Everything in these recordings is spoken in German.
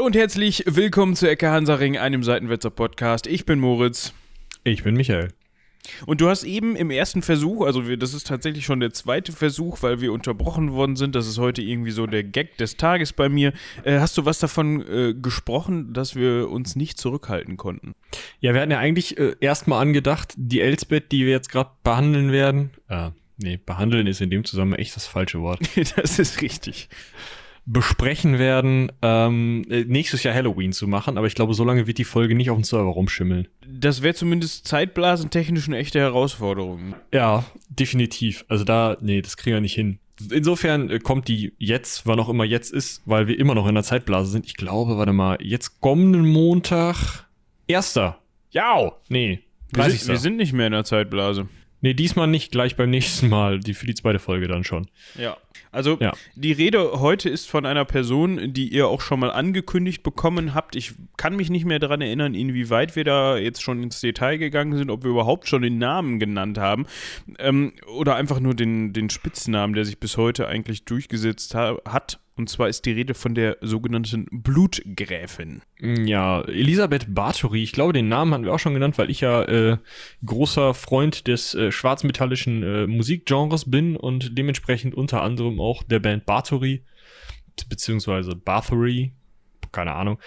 Hallo und herzlich willkommen zu Ecke Hansaring, einem Seitenwetzer Podcast. Ich bin Moritz. Ich bin Michael. Und du hast eben im ersten Versuch, also wir, das ist tatsächlich schon der zweite Versuch, weil wir unterbrochen worden sind, das ist heute irgendwie so der Gag des Tages bei mir, äh, hast du was davon äh, gesprochen, dass wir uns nicht zurückhalten konnten? Ja, wir hatten ja eigentlich äh, erstmal angedacht, die Elsbeth, die wir jetzt gerade behandeln werden, äh, nee, behandeln ist in dem Zusammenhang echt das falsche Wort. das ist richtig besprechen werden, ähm, äh, nächstes Jahr Halloween zu machen, aber ich glaube, so lange wird die Folge nicht auf dem Server rumschimmeln. Das wäre zumindest zeitblasentechnisch eine echte Herausforderung. Ja, definitiv. Also da, nee, das kriegen wir nicht hin. Insofern äh, kommt die jetzt, wann auch immer jetzt ist, weil wir immer noch in der Zeitblase sind. Ich glaube, warte mal, jetzt kommenden Montag, erster. Ja, nee. Wir sind, wir sind nicht mehr in der Zeitblase. Nee, diesmal nicht, gleich beim nächsten Mal. Die für die zweite Folge dann schon. Ja. Also ja. die Rede heute ist von einer Person, die ihr auch schon mal angekündigt bekommen habt. Ich kann mich nicht mehr daran erinnern, inwieweit wir da jetzt schon ins Detail gegangen sind, ob wir überhaupt schon den Namen genannt haben ähm, oder einfach nur den, den Spitznamen, der sich bis heute eigentlich durchgesetzt ha hat. Und zwar ist die Rede von der sogenannten Blutgräfin. Ja, Elisabeth Bathory. Ich glaube, den Namen hatten wir auch schon genannt, weil ich ja äh, großer Freund des äh, schwarzmetallischen äh, Musikgenres bin und dementsprechend unter anderem auch der Band Bathory, beziehungsweise Bathory, keine Ahnung,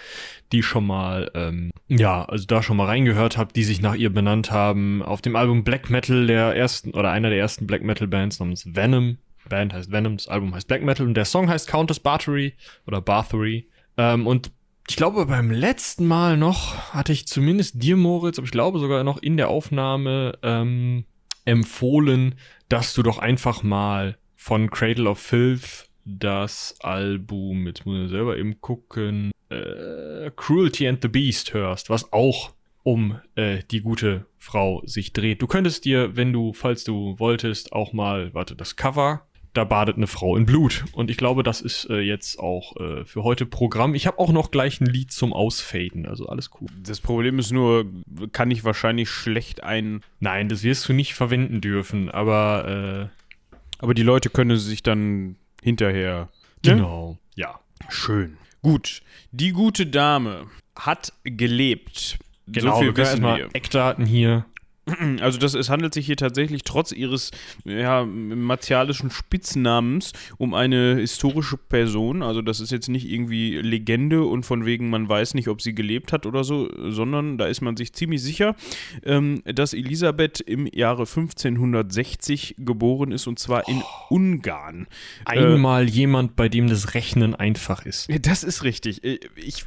die schon mal, ähm, ja, also da schon mal reingehört habe, die sich nach ihr benannt haben. Auf dem Album Black Metal der ersten oder einer der ersten Black Metal Bands namens Venom Band heißt Venom, das Album heißt Black Metal und der Song heißt Countess Battery oder Bathory. Ähm, und ich glaube, beim letzten Mal noch hatte ich zumindest dir, Moritz, aber ich glaube sogar noch in der Aufnahme ähm, empfohlen, dass du doch einfach mal von Cradle of Filth das Album, jetzt muss ich selber eben gucken, äh, Cruelty and the Beast hörst, was auch um äh, die gute Frau sich dreht. Du könntest dir, wenn du, falls du wolltest, auch mal, warte, das Cover da badet eine Frau in Blut. Und ich glaube, das ist äh, jetzt auch äh, für heute Programm. Ich habe auch noch gleich ein Lied zum Ausfaden, also alles cool. Das Problem ist nur, kann ich wahrscheinlich schlecht ein. Nein, das wirst du nicht verwenden dürfen, aber. Äh, aber die Leute können sich dann hinterher. Ne? Genau, ja. Schön. Gut. Die gute Dame hat gelebt. Genau, so viel wir wissen wir. Eckdaten hier. Also das, es handelt sich hier tatsächlich trotz ihres ja, martialischen Spitznamens um eine historische Person. Also das ist jetzt nicht irgendwie Legende und von wegen man weiß nicht, ob sie gelebt hat oder so, sondern da ist man sich ziemlich sicher, ähm, dass Elisabeth im Jahre 1560 geboren ist und zwar in oh. Ungarn. Einmal äh, jemand, bei dem das Rechnen einfach ist. Das ist richtig. Äh, ich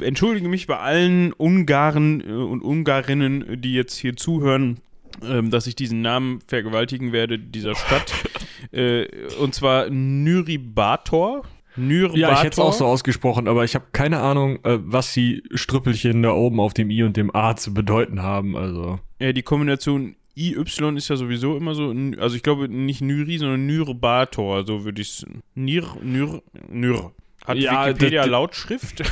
entschuldige mich bei allen Ungarn äh, und Ungarinnen, die jetzt hier zu zuhören, ähm, dass ich diesen Namen vergewaltigen werde, dieser Stadt. äh, und zwar Nyribator. Nyribator. Ja, ich hätte es auch so ausgesprochen, aber ich habe keine Ahnung, äh, was die Strüppelchen da oben auf dem I und dem A zu bedeuten haben. Also. Ja, die Kombination IY ist ja sowieso immer so, also ich glaube nicht Nyri, sondern Nyrbator, so würde ich es. Nir, Nyr, Nyr. Hat ja, Wikipedia Lautschrift?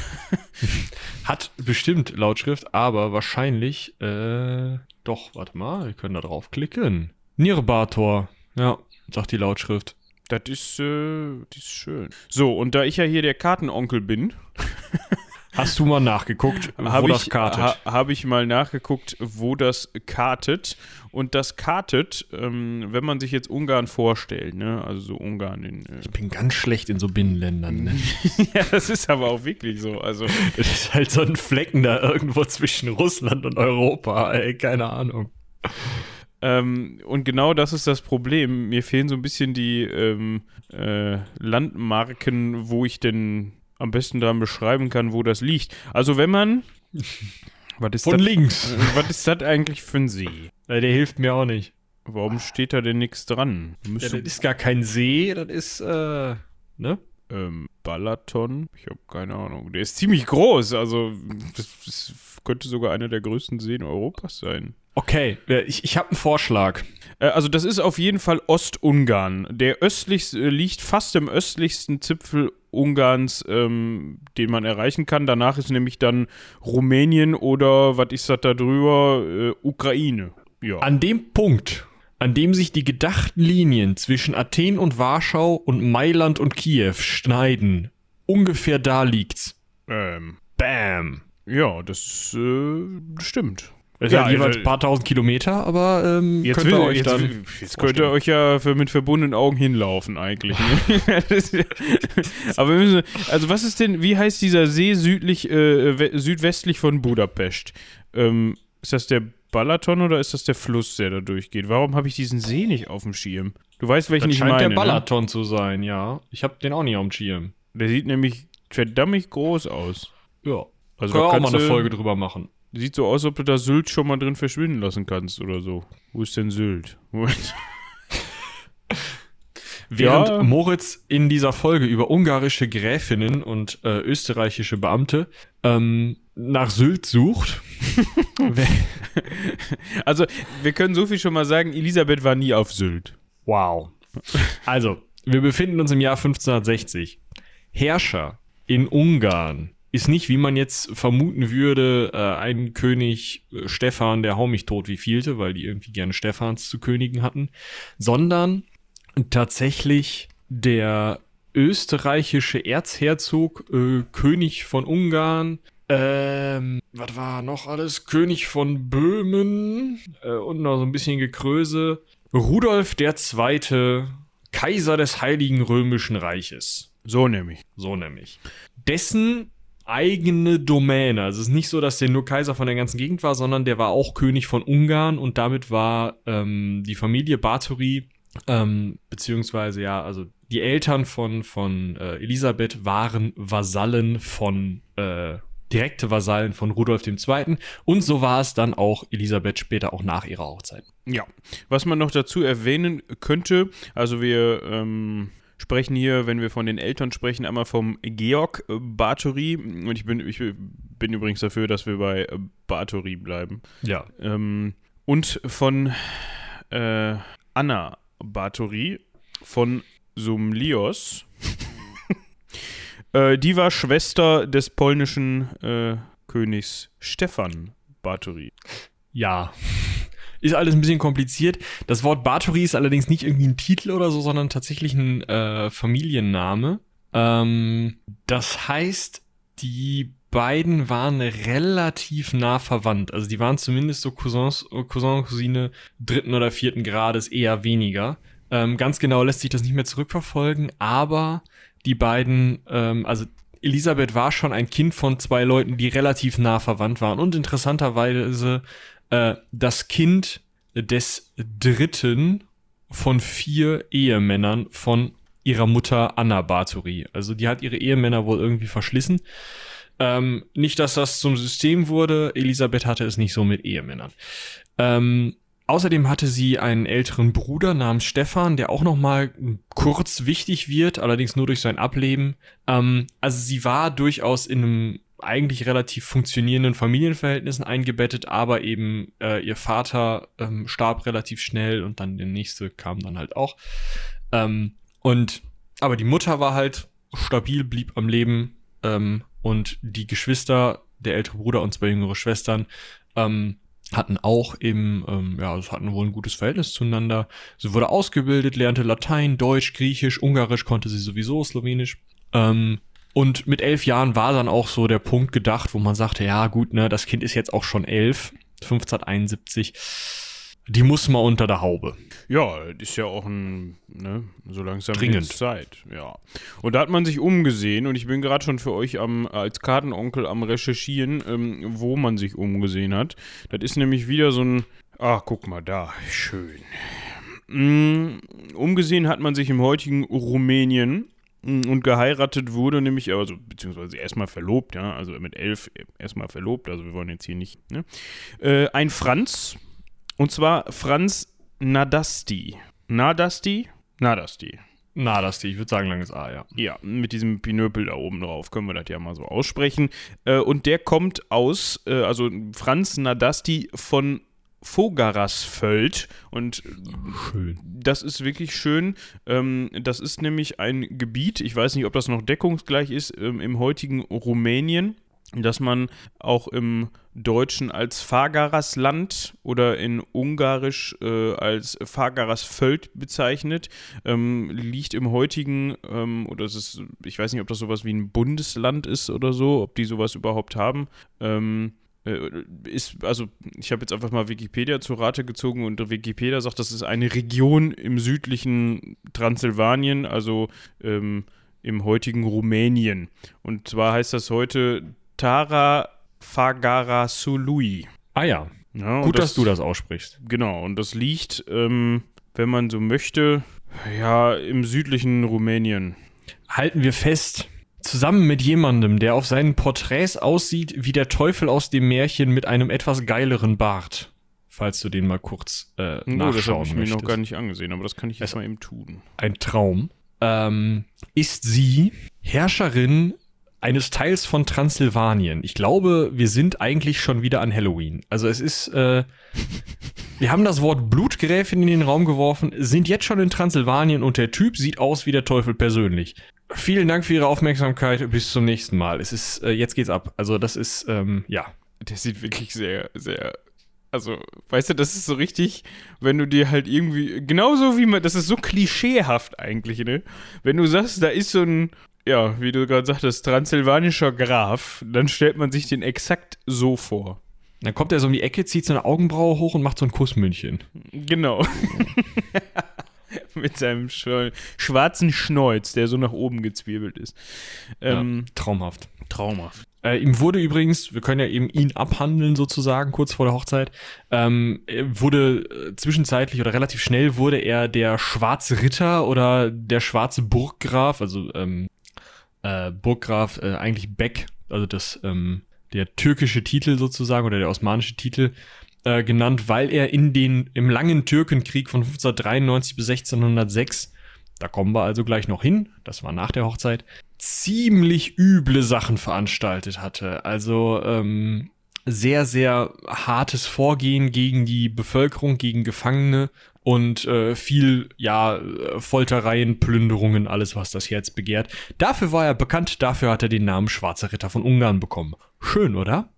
Hat bestimmt Lautschrift, aber wahrscheinlich äh, doch, warte mal, wir können da draufklicken. Nirbator. Ja, sagt die Lautschrift. Das ist, äh, das ist schön. So, und da ich ja hier der Kartenonkel bin. Hast du mal nachgeguckt, wo hab das kartet? Ha, Habe ich mal nachgeguckt, wo das kartet. Und das kartet, ähm, wenn man sich jetzt Ungarn vorstellt, ne? also so Ungarn in. Äh ich bin ganz schlecht in so Binnenländern. Ne? ja, das ist aber auch wirklich so. Also es ist halt so ein Flecken da irgendwo zwischen Russland und Europa. Ey, keine Ahnung. Ähm, und genau das ist das Problem. Mir fehlen so ein bisschen die ähm, äh, Landmarken, wo ich denn am besten dann beschreiben kann, wo das liegt. Also wenn man. Was ist Von dat, links. Äh, was ist das eigentlich für ein See? Ja, der hilft mir auch nicht. Warum steht da denn nichts dran? Ja, das ist gar kein See, das ist, äh, ne? Ähm, Balaton? Ich habe keine Ahnung. Der ist ziemlich groß, also das, das könnte sogar einer der größten Seen Europas sein. Okay, ich, ich habe einen Vorschlag. Äh, also das ist auf jeden Fall Ostungarn. Der östlichste äh, liegt fast im östlichsten Zipfel Ungarns, ähm, den man erreichen kann. Danach ist nämlich dann Rumänien oder, was ist das da drüber, äh, Ukraine. Ja. An dem Punkt, an dem sich die gedachten Linien zwischen Athen und Warschau und Mailand und Kiew schneiden, ungefähr da liegt's. Ähm, Bam. ja, das äh, stimmt. Das Ja, ja, jeweils also- ein paar tausend Kilometer, aber ähm, Jetzt, könnt ihr euch jetzt, dann. jetzt könnt ihr euch ja für, mit verbundenen Augen hinlaufen eigentlich. Ne? Das Aber wir müssen, also was ist denn, wie heißt dieser See südlich, äh, we- südwestlich von Budapest? Ähm, ist das der Balaton oder ist das der Fluss, der da durchgeht? Warum habe ich diesen See nicht auf dem Schirm? Du weißt, welchen Das ich scheint meine. der ne? Balaton zu sein, ja. Ich habe den auch nicht auf dem Schirm. Der sieht nämlich verdammt groß aus. Ja. Also Können da wir auch mal eine Folge drüber machen. Sieht so aus, ob du da Sylt schon mal drin verschwinden lassen kannst oder so. Wo ist denn Sylt? Während Ja. Moritz in dieser Folge über ungarische Gräfinnen und äh, österreichische Beamte ähm, nach Sylt sucht, Also, wir können so viel schon mal sagen, Elisabeth war nie auf Sylt. Wow. Also, wir befinden uns im Jahr 1560. Herrscher in Ungarn ist nicht, wie man jetzt vermuten würde, äh, ein König äh, Stefan, der hau mich tot wie vielte, weil die irgendwie gerne Stephans zu Königen hatten, sondern tatsächlich der österreichische Erzherzog, äh, König von Ungarn, ähm, was war noch alles? König von Böhmen äh, und noch so ein bisschen Gekröse. Rudolf II., Kaiser des Heiligen Römischen Reiches. So nämlich. So nämlich. Dessen eigene Domäne. Also es ist nicht so, dass der nur Kaiser von der ganzen Gegend war, sondern der war auch König von Ungarn und damit war ähm, die Familie Bathory, ähm, beziehungsweise ja, also die Eltern von, von äh, Elisabeth waren Vasallen von, äh, direkte Vasallen von Rudolf II. Und so war es dann auch Elisabeth später auch nach ihrer Hochzeit. Ja. Was man noch dazu erwähnen könnte, also wir ähm, sprechen hier, wenn wir von den Eltern sprechen, einmal vom Georg Bathory. Und ich bin, ich bin übrigens dafür, dass wir bei Bathory bleiben. Ja. Ähm, und von äh, Anna Bathory von Sumlios. äh, die war Schwester des polnischen äh, Königs Stefan Bathory. Ja. Ist alles ein bisschen kompliziert. Das Wort Bathory ist allerdings nicht irgendwie ein Titel oder so, sondern tatsächlich ein äh, Familienname. Ähm, das heißt, die beiden waren relativ nah verwandt. Also die waren zumindest so Cousins, Cousin, Cousine dritten oder vierten Grades, eher weniger. Ähm, ganz genau lässt sich das nicht mehr zurückverfolgen, aber die beiden, ähm, also Elisabeth war schon ein Kind von zwei Leuten, die relativ nah verwandt waren. Und interessanterweise äh, das Kind des dritten von vier Ehemännern von ihrer Mutter Anna Bathory. Also die hat ihre Ehemänner wohl irgendwie verschlissen. Ähm, nicht, dass das zum System wurde. Elisabeth hatte es nicht so mit Ehemännern. Ähm, außerdem hatte sie einen älteren Bruder namens Stefan, der auch noch mal kurz wichtig wird, allerdings nur durch sein Ableben. Ähm, also sie war durchaus in einem eigentlich relativ funktionierenden Familienverhältnissen eingebettet, aber eben äh, ihr Vater ähm, starb relativ schnell und dann der nächste kam dann halt auch. Ähm, und aber die Mutter war halt stabil, blieb am Leben ähm, und die Geschwister, der ältere Bruder und zwei jüngere Schwestern, ähm, hatten auch eben, ähm, ja, also hatten wohl ein gutes Verhältnis zueinander. Sie wurde ausgebildet, lernte Latein, Deutsch, Griechisch, Ungarisch konnte sie sowieso, Slowenisch. Ähm, und mit elf Jahren war dann auch so der Punkt gedacht, wo man sagte, ja gut, ne, das Kind ist jetzt auch schon elf, 1571. Die muss mal unter der Haube. Ja, ist ja auch ein, ne, so langsam Dringend. Zeit, ja. Und da hat man sich umgesehen und ich bin gerade schon für euch am, als Kartenonkel am Recherchieren, ähm, wo man sich umgesehen hat. Das ist nämlich wieder so ein, ach, guck mal da, schön. Mm, umgesehen hat man sich im heutigen Rumänien und geheiratet wurde nämlich, also beziehungsweise erstmal verlobt, ja, also mit elf erstmal verlobt, also wir wollen jetzt hier nicht, ne? Äh, ein Franz, und zwar Franz Nadasti. Nadasti? Nadasti. Na, das die, ich würde sagen, langes A, ja. Ja, mit diesem Pinöpel da oben drauf können wir das ja mal so aussprechen. Äh, und der kommt aus, äh, also Franz Nadasti von Vogarasvöld. Und Schön. das ist wirklich schön. Ähm, das ist nämlich ein Gebiet, ich weiß nicht, ob das noch deckungsgleich ist, ähm, im heutigen Rumänien. dass man auch im Deutschen als Fahrgarersland oder in Ungarisch äh, als Fahrgarersvöld bezeichnet, ähm, liegt im heutigen, ähm, oder es ist, ich weiß nicht, ob das sowas wie ein Bundesland ist oder so, ob die sowas überhaupt haben. Ähm, äh, ist, also ich habe jetzt einfach mal Wikipedia zur Rate gezogen und Wikipedia sagt, das ist eine Region im südlichen Transsilvanien, also ähm, im heutigen Rumänien. Und zwar heißt das heute Tara Fagarasului. Ah ja. ja Gut, das, dass du das aussprichst. Genau, und das liegt, ähm, wenn man so möchte, ja, im südlichen Rumänien. Halten wir fest, zusammen mit jemandem, der auf seinen Porträts aussieht wie der Teufel aus dem Märchen mit einem etwas geileren Bart. Falls du den mal kurz äh, oh, nachschauen Das habe ich mir noch gar nicht angesehen, aber das kann ich jetzt mal eben tun. Ein Traum. Ähm, ist sie Herrscherin eines Teils von Transsilvanien. Ich glaube, wir sind eigentlich schon wieder an Halloween. Also es ist, äh, wir haben das Wort Blutgräfin in den Raum geworfen, sind jetzt schon in Transsilvanien und der Typ sieht aus wie der Teufel persönlich. Vielen Dank für Ihre Aufmerksamkeit. Bis zum nächsten Mal. Es ist, äh, jetzt geht's ab. Also das ist, ähm, ja. Der sieht wirklich sehr, sehr also, weißt du, das ist so richtig, wenn du dir halt irgendwie, genauso wie man, das ist so klischeehaft eigentlich, ne? Wenn du sagst, da ist so ein, ja, wie du gerade sagtest, transsilvanischer Graf, dann stellt man sich den exakt so vor. Dann kommt er so um die Ecke, zieht seine Augenbraue hoch und macht so ein Kussmündchen. Genau. Mit seinem schwarzen Schnäuz, der so nach oben gezwirbelt ist. Ähm, ja, traumhaft. Traumhaft. Äh, ihm wurde übrigens, wir können ja eben ihn abhandeln sozusagen, kurz vor der Hochzeit, ähm, wurde äh, zwischenzeitlich oder relativ schnell wurde er der schwarze Ritter oder der schwarze Burggraf, also ähm, äh, Burggraf äh, eigentlich Beck, also das ähm, der türkische Titel sozusagen oder der osmanische Titel äh, genannt, weil er in den im langen Türkenkrieg von 1593 bis 1606 da kommen wir also gleich noch hin, das war nach der Hochzeit, ziemlich üble Sachen veranstaltet hatte. Also ähm, sehr, sehr hartes Vorgehen gegen die Bevölkerung, gegen Gefangene und äh, viel, ja, Foltereien, Plünderungen, alles, was das Herz begehrt. Dafür war er bekannt, dafür hat er den Namen Schwarzer Ritter von Ungarn bekommen. Schön, oder?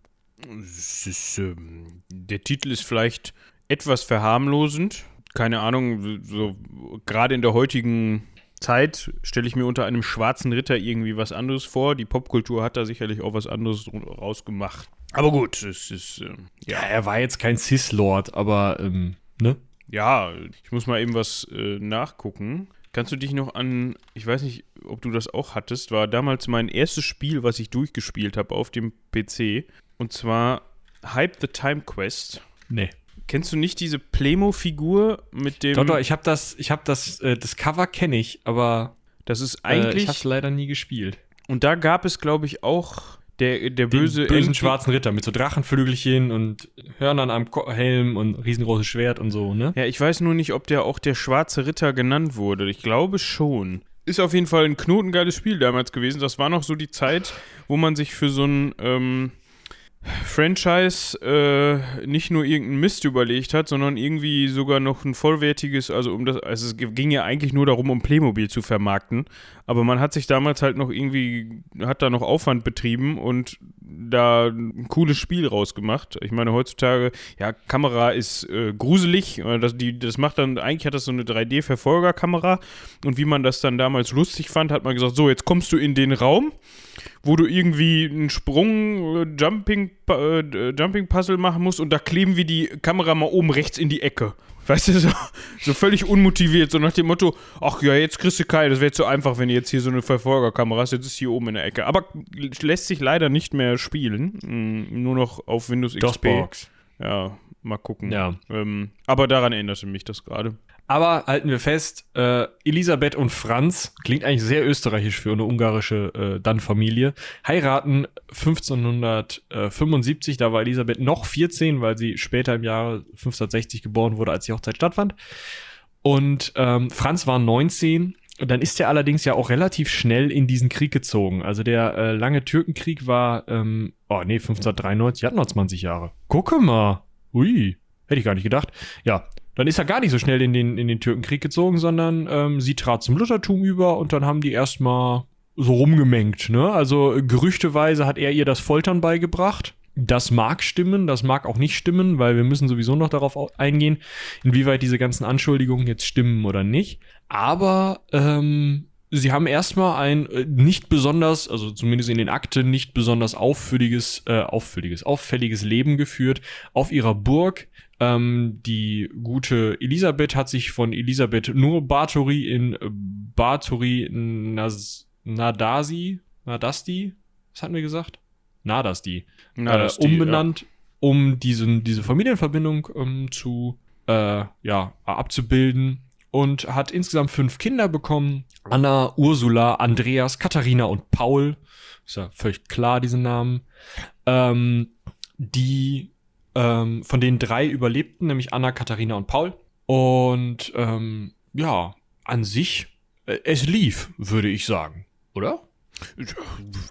Ist, ähm, der Titel ist vielleicht etwas verharmlosend. Keine Ahnung, so gerade in der heutigen Zeit stelle ich mir unter einem schwarzen Ritter irgendwie was anderes vor. Die Popkultur hat da sicherlich auch was anderes rausgemacht. Aber gut, es ist. Äh, ja. ja. er war jetzt kein Cis-Lord, aber, ähm, ne? Ja, ich muss mal eben was äh, nachgucken. Kannst du dich noch an, ich weiß nicht, ob du das auch hattest, war damals mein erstes Spiel, was ich durchgespielt habe auf dem PC. Und zwar Hype the Time Quest. Nee. Kennst du nicht diese Playmo-Figur mit dem. Doch, doch, ich habe das, ich habe das, äh, das Cover kenne ich, aber. Das ist eigentlich. Äh, ich habe leider nie gespielt. Und da gab es, glaube ich, auch der, der böse. Den bösen schwarzen Ritter mit so Drachenflügelchen und Hörnern am Helm und riesengroßes Schwert und so, ne? Ja, ich weiß nur nicht, ob der auch der schwarze Ritter genannt wurde. Ich glaube schon. Ist auf jeden Fall ein knotengeiles Spiel damals gewesen. Das war noch so die Zeit, wo man sich für so ein. Ähm, Franchise äh, nicht nur irgendeinen Mist überlegt hat, sondern irgendwie sogar noch ein vollwertiges, also um das, also es ging ja eigentlich nur darum, um Playmobil zu vermarkten, aber man hat sich damals halt noch irgendwie, hat da noch Aufwand betrieben und da ein cooles Spiel rausgemacht. Ich meine, heutzutage, ja, Kamera ist äh, gruselig, äh, das, die, das macht dann, eigentlich hat das so eine 3D-Verfolgerkamera und wie man das dann damals lustig fand, hat man gesagt, so, jetzt kommst du in den Raum, wo du irgendwie einen Sprung, äh, Jumping, äh, Jumping Puzzle machen musst und da kleben wir die Kamera mal oben rechts in die Ecke. Weißt du, so, so völlig unmotiviert, so nach dem Motto, ach ja, jetzt kriegst du keine, das wäre zu einfach, wenn du jetzt hier so eine Verfolgerkamera hast, jetzt ist hier oben in der Ecke. Aber lässt sich leider nicht mehr spielen, mm, nur noch auf Windows XP. DOSBox. Ja, mal gucken. Ja. Ähm, aber daran erinnerte mich das gerade. Aber halten wir fest, äh, Elisabeth und Franz, klingt eigentlich sehr österreichisch für eine ungarische äh, Dann-Familie, heiraten 1575, da war Elisabeth noch 14, weil sie später im Jahre 1560 geboren wurde, als die Hochzeit stattfand. Und ähm, Franz war 19. Und dann ist er allerdings ja auch relativ schnell in diesen Krieg gezogen. Also der äh, lange Türkenkrieg war, ähm, oh nee, 1593, hat noch 20 Jahre. Gucke mal. Ui, hätte ich gar nicht gedacht. Ja, dann ist er gar nicht so schnell in den, in den Türkenkrieg gezogen, sondern ähm, sie trat zum Luthertum über und dann haben die erstmal so rumgemengt. Ne? Also gerüchteweise hat er ihr das Foltern beigebracht. Das mag stimmen, das mag auch nicht stimmen, weil wir müssen sowieso noch darauf eingehen, inwieweit diese ganzen Anschuldigungen jetzt stimmen oder nicht. Aber ähm, sie haben erstmal ein äh, nicht besonders, also zumindest in den Akten nicht besonders auffälliges, äh, auffälliges, auffälliges Leben geführt auf ihrer Burg. Ähm, die gute Elisabeth hat sich von Elisabeth nur Bathory in äh, Bathory Nas Nadasi, Nadasti, was hatten wir gesagt? Nadasti, Nadasti äh, umbenannt, ja. um diesen, diese Familienverbindung ähm, zu, äh, ja, abzubilden und hat insgesamt fünf Kinder bekommen. Anna, Ursula, Andreas, Katharina und Paul. Ist ja völlig klar, diese Namen. Ähm, die ähm, von den drei überlebten, nämlich Anna, Katharina und Paul. Und ähm, ja, an sich, äh, es lief, würde ich sagen, oder?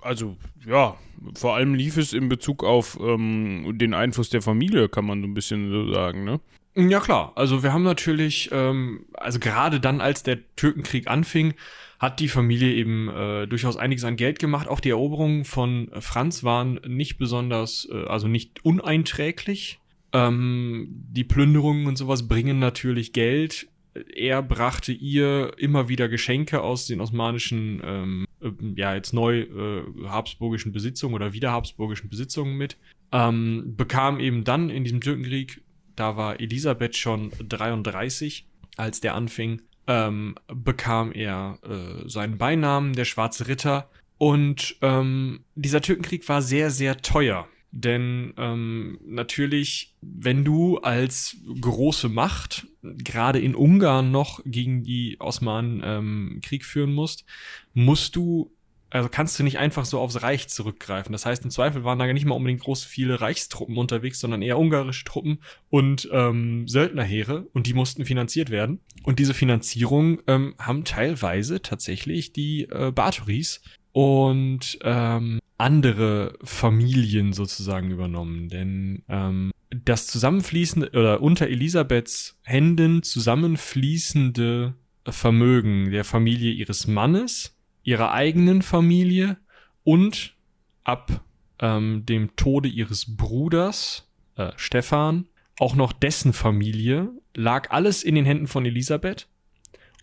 Also, ja, vor allem lief es in Bezug auf ähm, den Einfluss der Familie, kann man so ein bisschen so sagen, ne? Ja klar, also wir haben natürlich, ähm, also gerade dann, als der Türkenkrieg anfing, hat die Familie eben äh, durchaus einiges an Geld gemacht. Auch die Eroberungen von Franz waren nicht besonders, äh, also nicht uneinträglich. Ähm, die Plünderungen und sowas bringen natürlich Geld. Er brachte ihr immer wieder Geschenke aus den osmanischen, ähm, äh, ja jetzt neu äh, habsburgischen Besitzungen oder wieder habsburgischen Besitzungen mit. Ähm, bekam eben dann in diesem Türkenkrieg da war Elisabeth schon 33, als der anfing, ähm, bekam er äh, seinen Beinamen, der Schwarze Ritter. Und ähm, dieser Türkenkrieg war sehr, sehr teuer. Denn ähm, natürlich, wenn du als große Macht, gerade in Ungarn noch gegen die Osmanen ähm, Krieg führen musst, musst du also kannst du nicht einfach so aufs Reich zurückgreifen. Das heißt, im Zweifel waren da nicht mal unbedingt groß viele Reichstruppen unterwegs, sondern eher ungarische Truppen und ähm, Söldnerheere und die mussten finanziert werden. Und diese Finanzierung ähm, haben teilweise tatsächlich die äh, Bathoris und ähm, andere Familien sozusagen übernommen. Denn ähm, das zusammenfließende oder unter Elisabeths Händen zusammenfließende Vermögen der Familie ihres Mannes ihrer eigenen Familie und ab ähm, dem Tode ihres Bruders äh, Stefan auch noch dessen Familie lag alles in den Händen von Elisabeth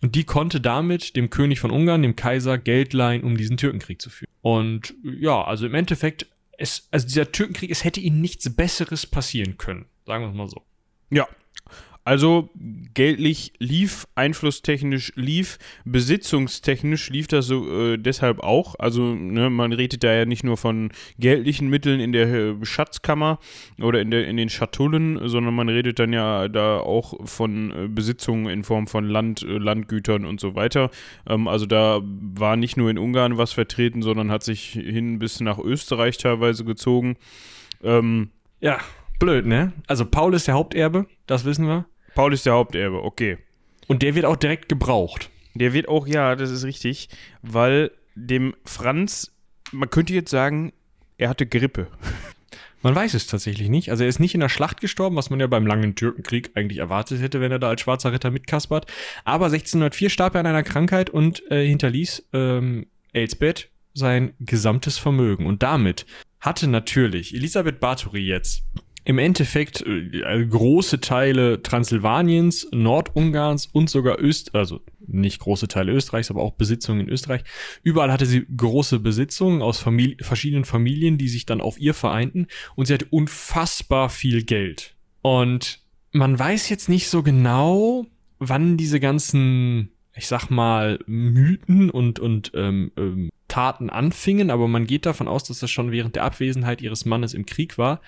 und die konnte damit dem König von Ungarn, dem Kaiser, Geld leihen, um diesen Türkenkrieg zu führen. Und ja, also im Endeffekt, es, also dieser Türkenkrieg, es hätte ihnen nichts Besseres passieren können. Sagen wir es mal so. Ja, also geldlich lief, einflusstechnisch lief, besitzungstechnisch lief das so äh, deshalb auch. Also ne, man redet da ja nicht nur von geldlichen Mitteln in der äh, Schatzkammer oder in, der, in den Schatullen, sondern man redet dann ja da auch von äh, Besitzungen in Form von Land, äh, Landgütern und so weiter. Ähm, also da war nicht nur in Ungarn was vertreten, sondern hat sich hin bis nach Österreich teilweise gezogen. Ähm, ja, blöd, ne? Also Paul ist der Haupterbe, das wissen wir. Paul ist der Haupterbe, okay. Und der wird auch direkt gebraucht. Der wird auch, ja, das ist richtig, weil dem Franz, man könnte jetzt sagen, er hatte Grippe. Man weiß es tatsächlich nicht. Also er ist nicht in der Schlacht gestorben, was man ja beim langen Türkenkrieg eigentlich erwartet hätte, wenn er da als schwarzer Ritter mitkaspert. Aber 1604 starb er an einer Krankheit und äh, hinterließ ähm, Elsbeth sein gesamtes Vermögen. Und damit hatte natürlich Elisabeth Bathory jetzt im Endeffekt äh, große Teile Transsilvaniens, Nordungarns und sogar Öst, also nicht große Teile Österreichs, aber auch Besitzungen in Österreich. Überall hatte sie große Besitzungen aus Famili verschiedenen Familien, die sich dann auf ihr vereinten und sie hatte unfassbar viel Geld. Und man weiß jetzt nicht so genau, wann diese ganzen, ich sag mal, Mythen und, und ähm, ähm, Taten anfingen, aber man geht davon aus, dass das schon während der Abwesenheit ihres Mannes im Krieg war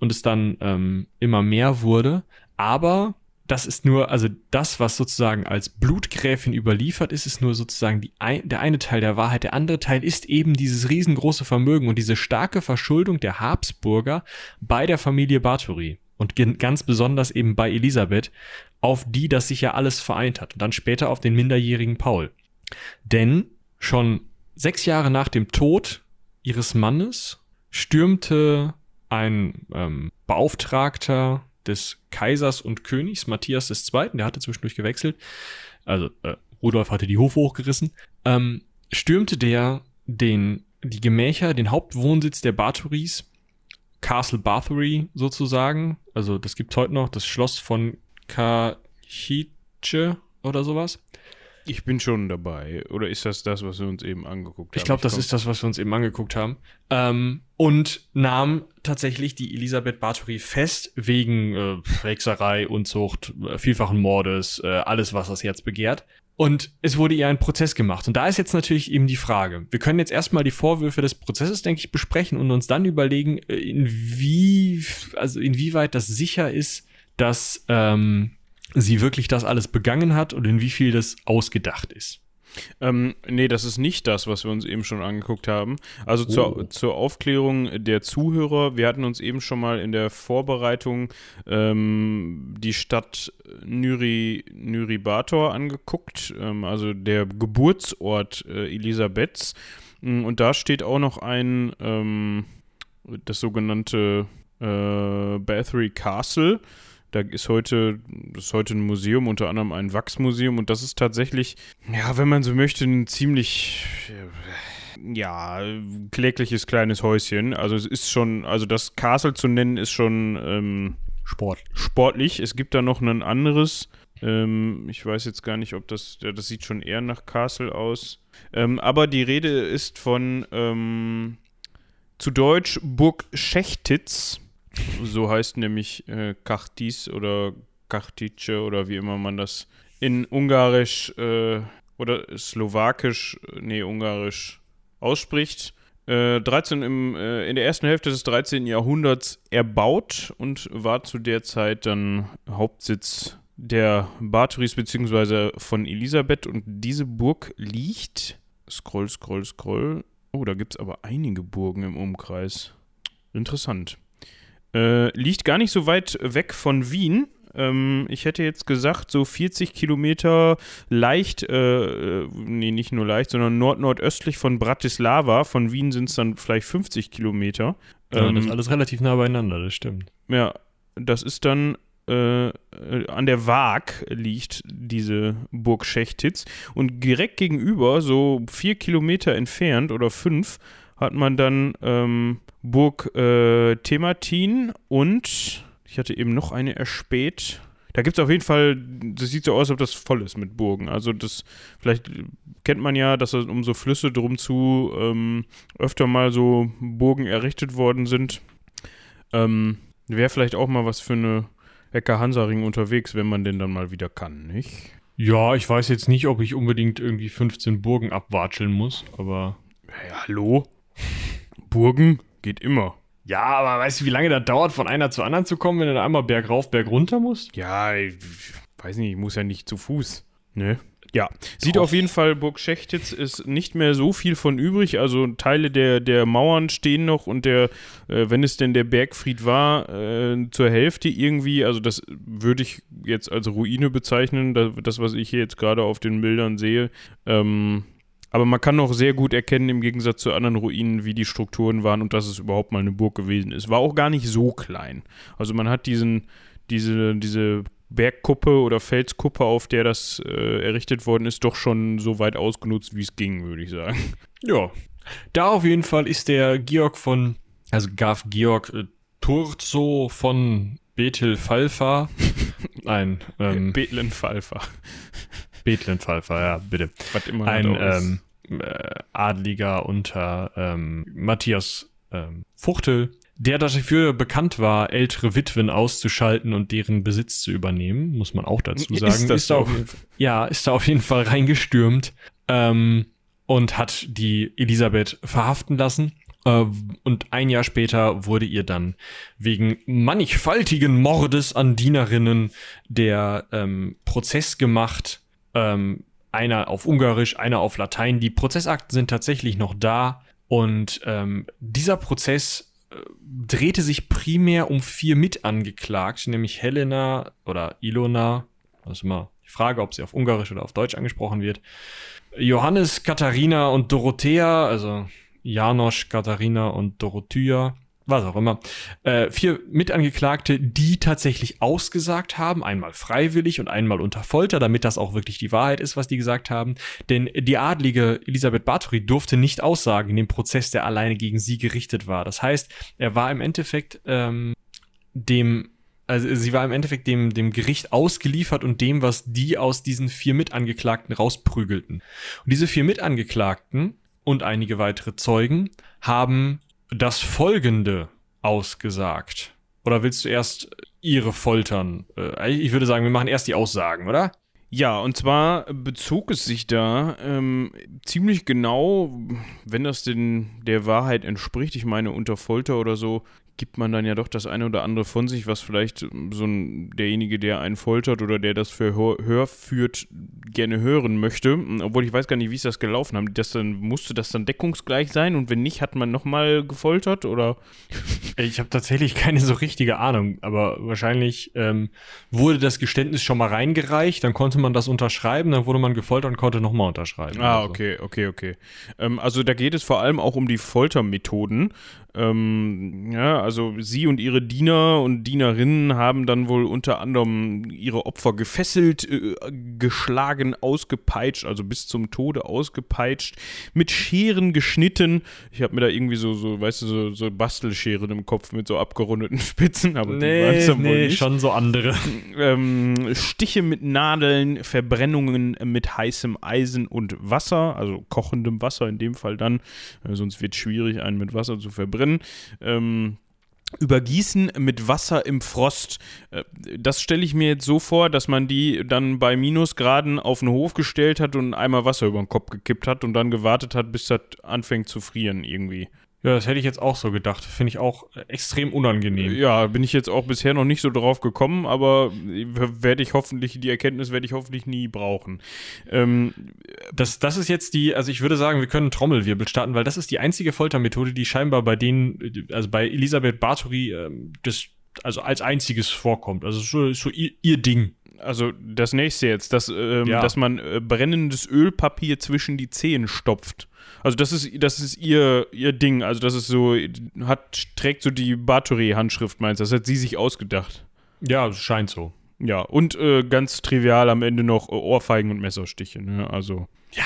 und es dann ähm, immer mehr wurde. Aber das ist nur, also das, was sozusagen als Blutgräfin überliefert ist, ist nur sozusagen die ein, der eine Teil der Wahrheit. Der andere Teil ist eben dieses riesengroße Vermögen und diese starke Verschuldung der Habsburger bei der Familie Bathory und ganz besonders eben bei Elisabeth, auf die das sich ja alles vereint hat und dann später auf den minderjährigen Paul. Denn schon Sechs Jahre nach dem Tod ihres Mannes stürmte ein ähm, Beauftragter des Kaisers und Königs, Matthias II., der hatte zwischendurch gewechselt, also äh, Rudolf hatte die Hufe hochgerissen, ähm, stürmte der den, die Gemächer, den Hauptwohnsitz der Bathories, Castle Bathory sozusagen. Also das gibt heute noch, das Schloss von Kachice oder sowas. Ich bin schon dabei. Oder ist das das, was wir uns eben angeguckt haben? Ich glaube, das ist das, was wir uns eben angeguckt haben. Ähm, und nahm tatsächlich die Elisabeth Bathory fest wegen äh, Hexerei, Unzucht, äh, vielfachen Mordes, äh, alles, was das Herz begehrt. Und es wurde ihr ein Prozess gemacht. Und da ist jetzt natürlich eben die Frage. Wir können jetzt erstmal die Vorwürfe des Prozesses, denke ich, besprechen und uns dann überlegen, äh, inwie, also inwieweit das sicher ist, dass ähm, sie wirklich das alles begangen hat und in wie viel das ausgedacht ist. Ähm, nee, das ist nicht das, was wir uns eben schon angeguckt haben. Also oh. zur, zur Aufklärung der Zuhörer, wir hatten uns eben schon mal in der Vorbereitung ähm, die Stadt Nyri, Nyribator angeguckt, ähm, also der Geburtsort äh, Elisabeths. Mm, und da steht auch noch ein, ähm, das sogenannte äh, Bathory Castle. Da ist heute, das ist heute ein Museum, unter anderem ein Wachsmuseum und das ist tatsächlich, ja, wenn man so möchte, ein ziemlich, ja, klägliches kleines Häuschen. Also es ist schon, also das Castle zu nennen ist schon ähm, Sport. sportlich. Es gibt da noch ein anderes, ähm, ich weiß jetzt gar nicht, ob das, das sieht schon eher nach Castle aus. Ähm, aber die Rede ist von, ähm, zu Deutsch Burg Schechtitz. So heißt nämlich äh, Kachtis oder Kachtice oder wie immer man das in Ungarisch äh, oder Slowakisch, nee, Ungarisch ausspricht. Äh, 13 im, äh, in der ersten Hälfte des 13. Jahrhunderts erbaut und war zu der Zeit dann Hauptsitz der Bathories bzw. von Elisabeth. Und diese Burg liegt, scroll, scroll, scroll. Oh, da gibt es aber einige Burgen im Umkreis. Interessant. Äh, liegt gar nicht so weit weg von Wien. Ähm, ich hätte jetzt gesagt, so 40 Kilometer leicht, äh, äh, nee, nicht nur leicht, sondern nord-nordöstlich von Bratislava. Von Wien sind es dann vielleicht 50 Kilometer. Ja, ähm, das ist alles relativ nah beieinander, das stimmt. Ja, das ist dann äh, an der Waag liegt diese Burg Schechtitz und direkt gegenüber, so vier Kilometer entfernt oder fünf, hat man dann ähm, Burg äh, Thematin und ich hatte eben noch eine erspäht. Da gibt es auf jeden Fall, das sieht so aus, als ob das voll ist mit Burgen. Also das, vielleicht kennt man ja, dass um so Flüsse drum zu ähm, öfter mal so Burgen errichtet worden sind. Ähm, Wäre vielleicht auch mal was für eine Ecke Hansaring unterwegs, wenn man den dann mal wieder kann, nicht? Ja, ich weiß jetzt nicht, ob ich unbedingt irgendwie 15 Burgen abwatscheln muss, aber. Ja, hallo? Burgen geht immer. Ja, aber weißt du, wie lange das dauert, von einer zur anderen zu kommen, wenn du da einmal bergauf, bergunter musst? Ja, ich weiß nicht, ich muss ja nicht zu Fuß. Ne? Ja, sieht Doch. auf jeden Fall, Burg Schechtitz ist nicht mehr so viel von übrig. Also Teile der, der Mauern stehen noch und der, äh, wenn es denn der Bergfried war, äh, zur Hälfte irgendwie, also das würde ich jetzt als Ruine bezeichnen, das, das was ich hier jetzt gerade auf den Bildern sehe. Ähm, aber man kann auch sehr gut erkennen, im Gegensatz zu anderen Ruinen, wie die Strukturen waren und dass es überhaupt mal eine Burg gewesen ist. War auch gar nicht so klein. Also man hat diesen, diese, diese Bergkuppe oder Felskuppe, auf der das äh, errichtet worden ist, doch schon so weit ausgenutzt, wie es ging, würde ich sagen. Ja. Da auf jeden Fall ist der Georg von, also Graf Georg äh, Turzo von Bethel Falfa, ein ähm, Bethlen Falfa. Bethlen Falfa, ja, bitte. Was immer ein ähm, äh, Adliger unter ähm, Matthias ähm, Fuchtel, der dafür bekannt war, ältere Witwen auszuschalten und deren Besitz zu übernehmen, muss man auch dazu sagen. Ist das ist so? ja, ist da auf jeden Fall reingestürmt ähm, und hat die Elisabeth verhaften lassen. Äh, und ein Jahr später wurde ihr dann wegen mannigfaltigen Mordes an Dienerinnen der ähm, Prozess gemacht. Ähm, einer auf Ungarisch, einer auf Latein. Die Prozessakten sind tatsächlich noch da. Und ähm, dieser Prozess drehte sich primär um vier Mitangeklagte, nämlich Helena oder Ilona, ist immer die Frage, ob sie auf Ungarisch oder auf Deutsch angesprochen wird, Johannes, Katharina und Dorothea, also Janosch, Katharina und Dorothea, was auch immer, äh, vier Mitangeklagte, die tatsächlich ausgesagt haben, einmal freiwillig und einmal unter Folter, damit das auch wirklich die Wahrheit ist, was die gesagt haben. Denn die adlige Elisabeth Bathory durfte nicht aussagen in dem Prozess, der alleine gegen sie gerichtet war. Das heißt, er war im Endeffekt ähm, dem also sie war im Endeffekt dem, dem Gericht ausgeliefert und dem, was die aus diesen vier Mitangeklagten rausprügelten. Und diese vier Mitangeklagten und einige weitere Zeugen haben das Folgende ausgesagt. Oder willst du erst ihre foltern? Äh, ich würde sagen, wir machen erst die Aussagen, oder? Ja, und zwar bezog es sich da ähm, ziemlich genau, wenn das denn der Wahrheit entspricht, ich meine unter Folter oder so, gibt man dann ja doch das eine oder andere von sich, was vielleicht so ein, derjenige, der einen foltert oder der das für Hör, Hör führt, gerne hören möchte. Obwohl ich weiß gar nicht, wie ist das gelaufen? Haben das dann, musste das dann deckungsgleich sein und wenn nicht, hat man nochmal gefoltert oder? Ich habe tatsächlich keine so richtige Ahnung, aber wahrscheinlich ähm, wurde das Geständnis schon mal reingereicht, dann konnte man das unterschreiben, dann wurde man gefoltert und konnte nochmal unterschreiben. Ah, okay, okay, okay. Ähm, also da geht es vor allem auch um die Foltermethoden. Ähm, ja, also sie und ihre Diener und Dienerinnen haben dann wohl unter anderem ihre Opfer gefesselt, äh, geschlagen, ausgepeitscht, also bis zum Tode ausgepeitscht, mit Scheren geschnitten. Ich habe mir da irgendwie so, so, weißt du, so, so Bastelscheren im Kopf mit so abgerundeten Spitzen, aber nee, die dann nee, wohl nicht. schon so andere. Ähm, Stiche mit Nadeln, Verbrennungen mit heißem Eisen und Wasser, also kochendem Wasser in dem Fall dann, äh, sonst wird es schwierig, einen mit Wasser zu verbrennen drin. Ähm, übergießen mit Wasser im Frost. Äh, das stelle ich mir jetzt so vor, dass man die dann bei Minusgraden auf den Hof gestellt hat und einmal Wasser über den Kopf gekippt hat und dann gewartet hat, bis das anfängt zu frieren irgendwie. Ja, das hätte ich jetzt auch so gedacht. Finde ich auch extrem unangenehm. Ja, bin ich jetzt auch bisher noch nicht so drauf gekommen, aber werde ich hoffentlich, die Erkenntnis werde ich hoffentlich nie brauchen. Ähm, das, das ist jetzt die, also ich würde sagen, wir können Trommelwirbel starten, weil das ist die einzige Foltermethode, die scheinbar bei denen, also bei Elisabeth Bathory, ähm, das, also als einziges vorkommt. Also so, so ihr, ihr Ding also das nächste jetzt, dass, ähm, ja. dass man äh, brennendes Ölpapier zwischen die Zehen stopft. Also das ist, das ist ihr, ihr Ding. Also das ist so, hat, trägt so die Bathory-Handschrift, meinst du? Das hat sie sich ausgedacht. Ja, scheint so. Ja, und äh, ganz trivial am Ende noch Ohrfeigen und Messerstiche, ne? Also. Ja,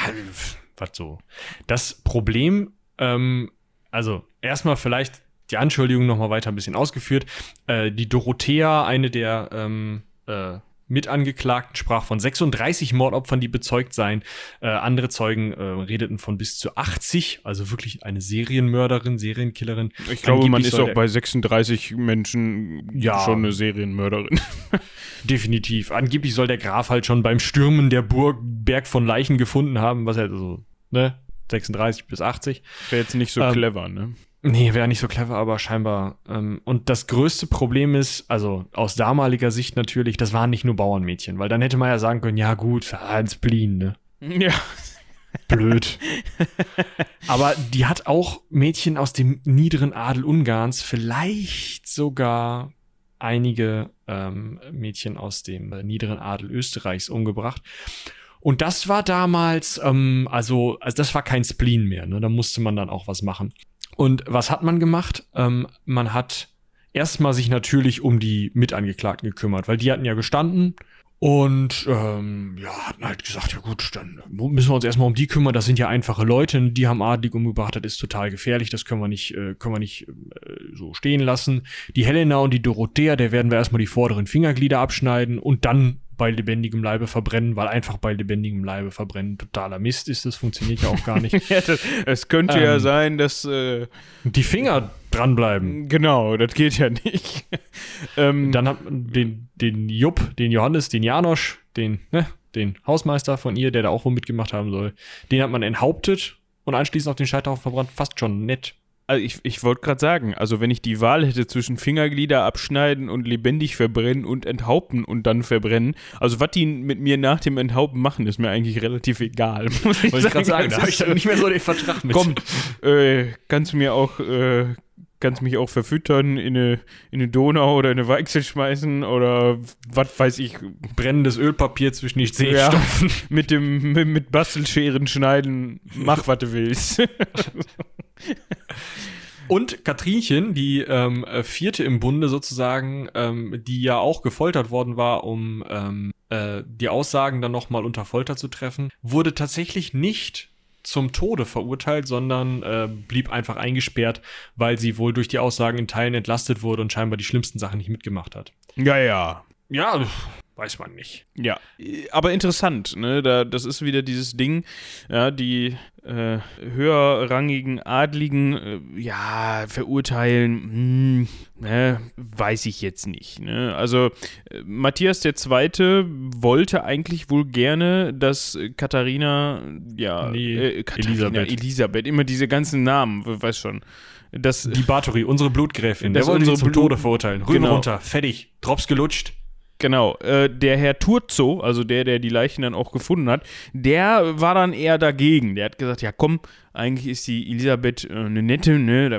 was so. Das Problem, ähm, also erstmal vielleicht die Anschuldigung nochmal weiter ein bisschen ausgeführt. Äh, die Dorothea, eine der ähm, äh, Mitangeklagten sprach von 36 Mordopfern, die bezeugt seien. Äh, andere Zeugen äh, redeten von bis zu 80, also wirklich eine Serienmörderin, Serienkillerin. Ich glaube, man ist auch bei 36 Menschen ja, schon eine Serienmörderin. definitiv. Angeblich soll der Graf halt schon beim Stürmen der Burg Berg von Leichen gefunden haben, was er halt so, ne? 36 bis 80. Wäre jetzt nicht so ähm, clever, ne? Nee, wäre nicht so clever, aber scheinbar. Ähm, und das größte Problem ist, also aus damaliger Sicht natürlich, das waren nicht nur Bauernmädchen, weil dann hätte man ja sagen können, ja gut, ein Spleen, ne? Ja. Blöd. aber die hat auch Mädchen aus dem niederen Adel Ungarns, vielleicht sogar einige ähm, Mädchen aus dem niederen Adel Österreichs umgebracht. Und das war damals, ähm, also, also das war kein Spleen mehr, ne? Da musste man dann auch was machen. Und was hat man gemacht? Ähm, man hat erstmal sich natürlich um die Mitangeklagten gekümmert, weil die hatten ja gestanden und ähm, ja, hatten halt gesagt, ja gut, dann müssen wir uns erstmal um die kümmern. Das sind ja einfache Leute, die haben adlig umgebracht, das ist total gefährlich, das können wir nicht, äh, können wir nicht äh, so stehen lassen. Die Helena und die Dorothea, der werden wir erstmal die vorderen Fingerglieder abschneiden und dann bei lebendigem Leibe verbrennen, weil einfach bei lebendigem Leibe verbrennen totaler Mist ist. Das funktioniert ja auch gar nicht. ja, das, es könnte ähm, ja sein, dass äh, die Finger dranbleiben. Genau, das geht ja nicht. ähm, Dann hat man den, den Jupp, den Johannes, den Janosch, den, ne, den Hausmeister von ihr, der da auch wohl mitgemacht haben soll. Den hat man enthauptet und anschließend auf den Scheiterhaufen verbrannt. Fast schon nett. Also ich, ich wollte gerade sagen, also wenn ich die Wahl hätte zwischen Fingerglieder abschneiden und lebendig verbrennen und enthaupten und dann verbrennen, also was die mit mir nach dem Enthaupten machen, ist mir eigentlich relativ egal. Wollte ich gerade sagen, da habe ich dann nicht mehr so den Vertrag mit. Komm, äh, kannst du mir auch, äh, kannst mich auch verfüttern, in eine, in eine Donau oder in eine Weichsel schmeißen oder was weiß ich. Brennendes Ölpapier zwischen die Zehen ja, stopfen. Mit dem, mit, mit Bastelscheren schneiden, mach was du willst. Und Katrinchen, die ähm, vierte im Bunde sozusagen, ähm, die ja auch gefoltert worden war, um ähm, äh, die Aussagen dann nochmal unter Folter zu treffen, wurde tatsächlich nicht zum Tode verurteilt, sondern äh, blieb einfach eingesperrt, weil sie wohl durch die Aussagen in Teilen entlastet wurde und scheinbar die schlimmsten Sachen nicht mitgemacht hat. Ja, ja. Ja, weiß man nicht. Ja, aber interessant, ne? Da, das ist wieder dieses Ding, ja, die äh, höherrangigen Adligen, äh, ja, verurteilen, hm, ne, weiß ich jetzt nicht. Ne? Also äh, Matthias II. wollte eigentlich wohl gerne, dass Katharina, ja, nee, äh, Katharina, Elisabeth. Elisabeth, immer diese ganzen Namen, weiß schon. Das, die Bathory, unsere Blutgräfin, der wollte sie zum Blut Tode verurteilen. Rüben genau. runter, fertig, Drops gelutscht. Genau, äh, der Herr Turzo, also der, der die Leichen dann auch gefunden hat, der war dann eher dagegen. Der hat gesagt, ja komm, eigentlich ist die Elisabeth äh, eine nette, ne, da,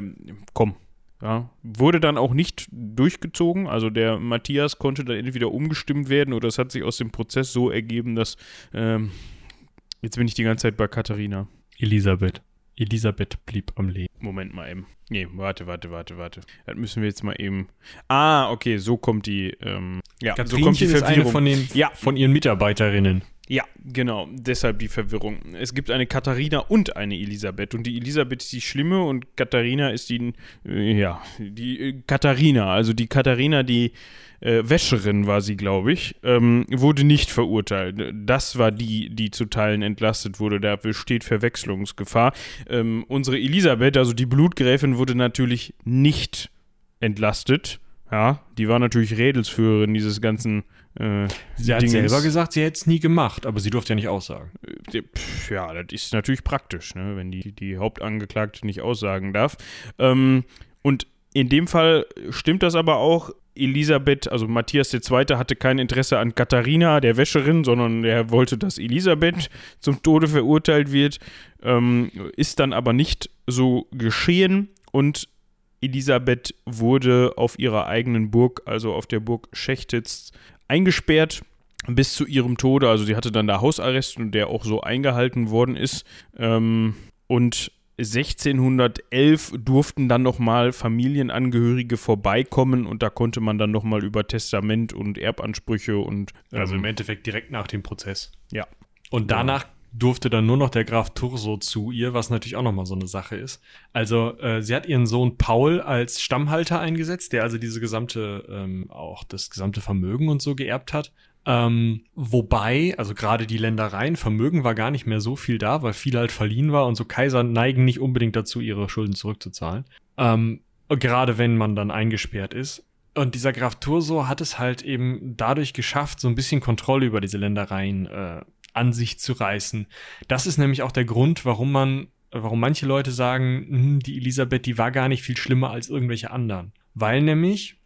komm. Ja, wurde dann auch nicht durchgezogen, also der Matthias konnte dann entweder umgestimmt werden oder es hat sich aus dem Prozess so ergeben, dass, ähm, jetzt bin ich die ganze Zeit bei Katharina. Elisabeth. Elisabeth blieb am Leben. Moment mal eben. Nee, warte, warte, warte, warte. Das müssen wir jetzt mal eben. Ah, okay, so kommt die. Ähm, ja, so kommt die Verwirrung. Ist eine von, den, ja. von ihren Mitarbeiterinnen. Ja, genau. Deshalb die Verwirrung. Es gibt eine Katharina und eine Elisabeth. Und die Elisabeth ist die Schlimme und Katharina ist die. Äh, ja, die äh, Katharina. Also die Katharina, die äh, Wäscherin war sie, glaube ich, ähm, wurde nicht verurteilt. Das war die, die zu Teilen entlastet wurde. Da besteht Verwechslungsgefahr. Ähm, unsere Elisabeth, also die Blutgräfin, wurde natürlich nicht entlastet. Ja, die war natürlich Rädelsführerin dieses ganzen. Äh, sie hat Dingens. selber gesagt, sie hätte es nie gemacht, aber sie durfte ja nicht aussagen. Äh, ja, das ist natürlich praktisch, ne, wenn die, die Hauptangeklagte nicht aussagen darf. Ähm, und in dem Fall stimmt das aber auch. Elisabeth, also Matthias II. hatte kein Interesse an Katharina, der Wäscherin, sondern er wollte, dass Elisabeth zum Tode verurteilt wird. Ähm, ist dann aber nicht so geschehen und Elisabeth wurde auf ihrer eigenen Burg, also auf der Burg Schechtitz, eingesperrt bis zu ihrem Tode. Also sie hatte dann da Hausarrest und der auch so eingehalten worden ist. Ähm, und 1611 durften dann nochmal Familienangehörige vorbeikommen und da konnte man dann nochmal über Testament und Erbansprüche und. Ähm, also im Endeffekt direkt nach dem Prozess. Ja. Und danach durfte dann nur noch der Graf Turso zu ihr, was natürlich auch nochmal so eine Sache ist. Also äh, sie hat ihren Sohn Paul als Stammhalter eingesetzt, der also diese gesamte, ähm, auch das gesamte Vermögen und so geerbt hat. Ähm, wobei, also gerade die Ländereien, Vermögen war gar nicht mehr so viel da, weil viel halt verliehen war und so Kaiser neigen nicht unbedingt dazu, ihre Schulden zurückzuzahlen. Ähm, gerade wenn man dann eingesperrt ist. Und dieser Graf Turso hat es halt eben dadurch geschafft, so ein bisschen Kontrolle über diese Ländereien äh, an sich zu reißen. Das ist nämlich auch der Grund, warum man, warum manche Leute sagen, hm, die Elisabeth, die war gar nicht viel schlimmer als irgendwelche anderen. Weil nämlich,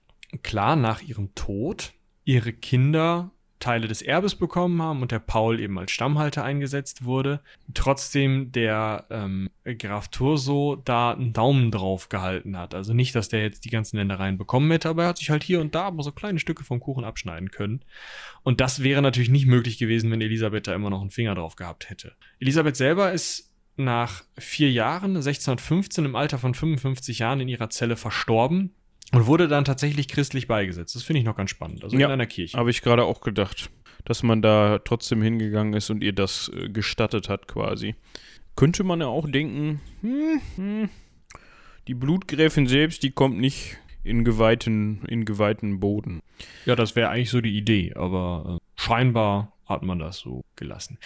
klar, nach ihrem Tod ihre Kinder Teile des Erbes bekommen haben und der Paul eben als Stammhalter eingesetzt wurde, trotzdem der ähm, Graf Turso da einen Daumen drauf gehalten hat. Also nicht, dass der jetzt die ganzen Ländereien bekommen hätte, aber er hat sich halt hier und da aber so kleine Stücke vom Kuchen abschneiden können. Und das wäre natürlich nicht möglich gewesen, wenn Elisabeth da immer noch einen Finger drauf gehabt hätte. Elisabeth selber ist nach vier Jahren, 1615, im Alter von 55 Jahren in ihrer Zelle verstorben. Und wurde dann tatsächlich christlich beigesetzt. Das finde ich noch ganz spannend. Also ja, in einer Kirche. Habe ich gerade auch gedacht, dass man da trotzdem hingegangen ist und ihr das äh, gestattet hat, quasi. Könnte man ja auch denken, hm, hm, die Blutgräfin selbst, die kommt nicht in geweihten, in geweihten Boden. Ja, das wäre eigentlich so die Idee, aber äh, scheinbar hat man das so gelassen.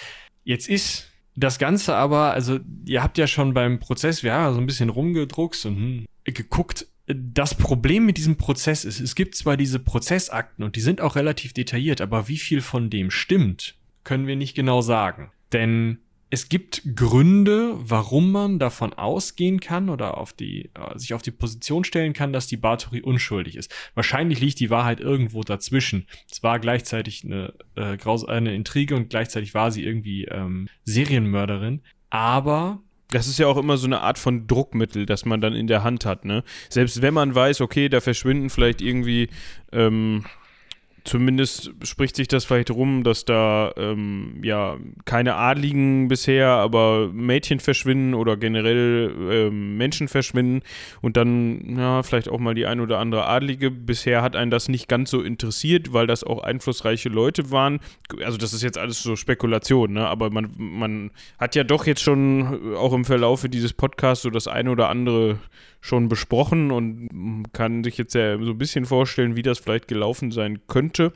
Jetzt ist das Ganze aber, also ihr habt ja schon beim Prozess, ja, so ein bisschen rumgedruckst und hm, geguckt, das Problem mit diesem Prozess ist, es gibt zwar diese Prozessakten und die sind auch relativ detailliert, aber wie viel von dem stimmt, können wir nicht genau sagen. Denn es gibt Gründe, warum man davon ausgehen kann oder auf die, äh, sich auf die Position stellen kann, dass die Bathory unschuldig ist. Wahrscheinlich liegt die Wahrheit irgendwo dazwischen. Es war gleichzeitig eine, äh, eine Intrige und gleichzeitig war sie irgendwie ähm, Serienmörderin. Aber das ist ja auch immer so eine Art von Druckmittel, das man dann in der Hand hat, ne? Selbst wenn man weiß, okay, da verschwinden vielleicht irgendwie ähm, Zumindest spricht sich das vielleicht rum, dass da ähm, ja keine Adligen bisher, aber Mädchen verschwinden oder generell ähm, Menschen verschwinden und dann ja vielleicht auch mal die ein oder andere Adlige. Bisher hat einen das nicht ganz so interessiert, weil das auch einflussreiche Leute waren. Also das ist jetzt alles so Spekulation, ne? aber man, man hat ja doch jetzt schon auch im Verlaufe dieses Podcasts so das eine oder andere schon besprochen und kann sich jetzt ja so ein bisschen vorstellen, wie das vielleicht gelaufen sein könnte.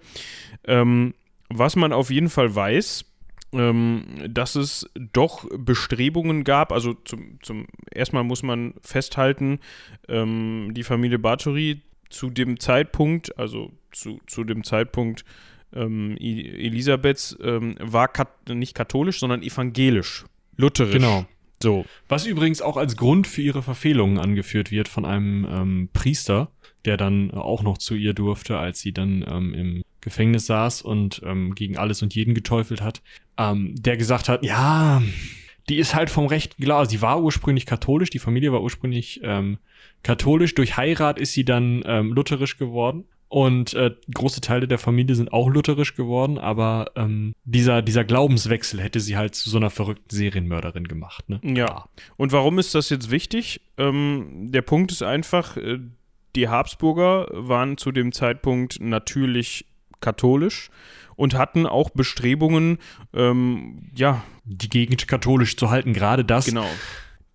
Ähm, was man auf jeden Fall weiß, ähm, dass es doch Bestrebungen gab, also zum, zum erstmal muss man festhalten, ähm, die Familie Bathory zu dem Zeitpunkt, also zu, zu dem Zeitpunkt ähm, Elisabeths, ähm, war kat nicht katholisch, sondern evangelisch, lutherisch. Genau. So. Was übrigens auch als Grund für ihre Verfehlungen angeführt wird von einem ähm, Priester, der dann auch noch zu ihr durfte, als sie dann ähm, im Gefängnis saß und ähm, gegen alles und jeden geteufelt hat, ähm, der gesagt hat, ja, die ist halt vom Recht klar. Sie war ursprünglich katholisch, die Familie war ursprünglich ähm, katholisch. Durch Heirat ist sie dann ähm, lutherisch geworden. Und äh, große Teile der Familie sind auch lutherisch geworden, aber ähm, dieser, dieser Glaubenswechsel hätte sie halt zu so einer verrückten Serienmörderin gemacht. Ne? Ja. Und warum ist das jetzt wichtig? Ähm, der Punkt ist einfach, äh, die Habsburger waren zu dem Zeitpunkt natürlich katholisch und hatten auch Bestrebungen, ähm, ja. Die Gegend katholisch zu halten, gerade das. Genau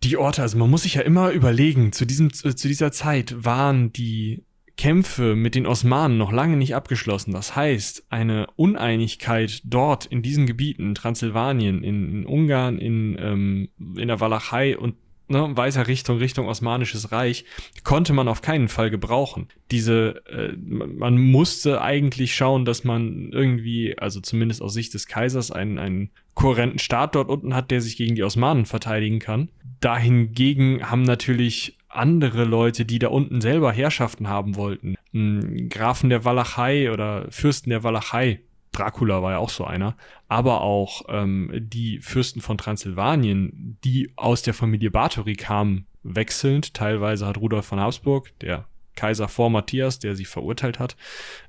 die Orte, also man muss sich ja immer überlegen, zu diesem, zu dieser Zeit waren die Kämpfe mit den Osmanen noch lange nicht abgeschlossen. Das heißt, eine Uneinigkeit dort in diesen Gebieten, Transsilvanien, in, in Ungarn, in, ähm, in der Walachei und ne, weiter Richtung, Richtung Osmanisches Reich, konnte man auf keinen Fall gebrauchen. Diese, äh, man musste eigentlich schauen, dass man irgendwie, also zumindest aus Sicht des Kaisers, einen, einen kohärenten Staat dort unten hat, der sich gegen die Osmanen verteidigen kann. Dahingegen haben natürlich andere Leute, die da unten selber Herrschaften haben wollten. Hm, Grafen der Walachei oder Fürsten der Walachei. Dracula war ja auch so einer, aber auch ähm, die Fürsten von Transsilvanien, die aus der Familie Bathory kamen, wechselnd. Teilweise hat Rudolf von Habsburg, der Kaiser vor Matthias, der sie verurteilt hat,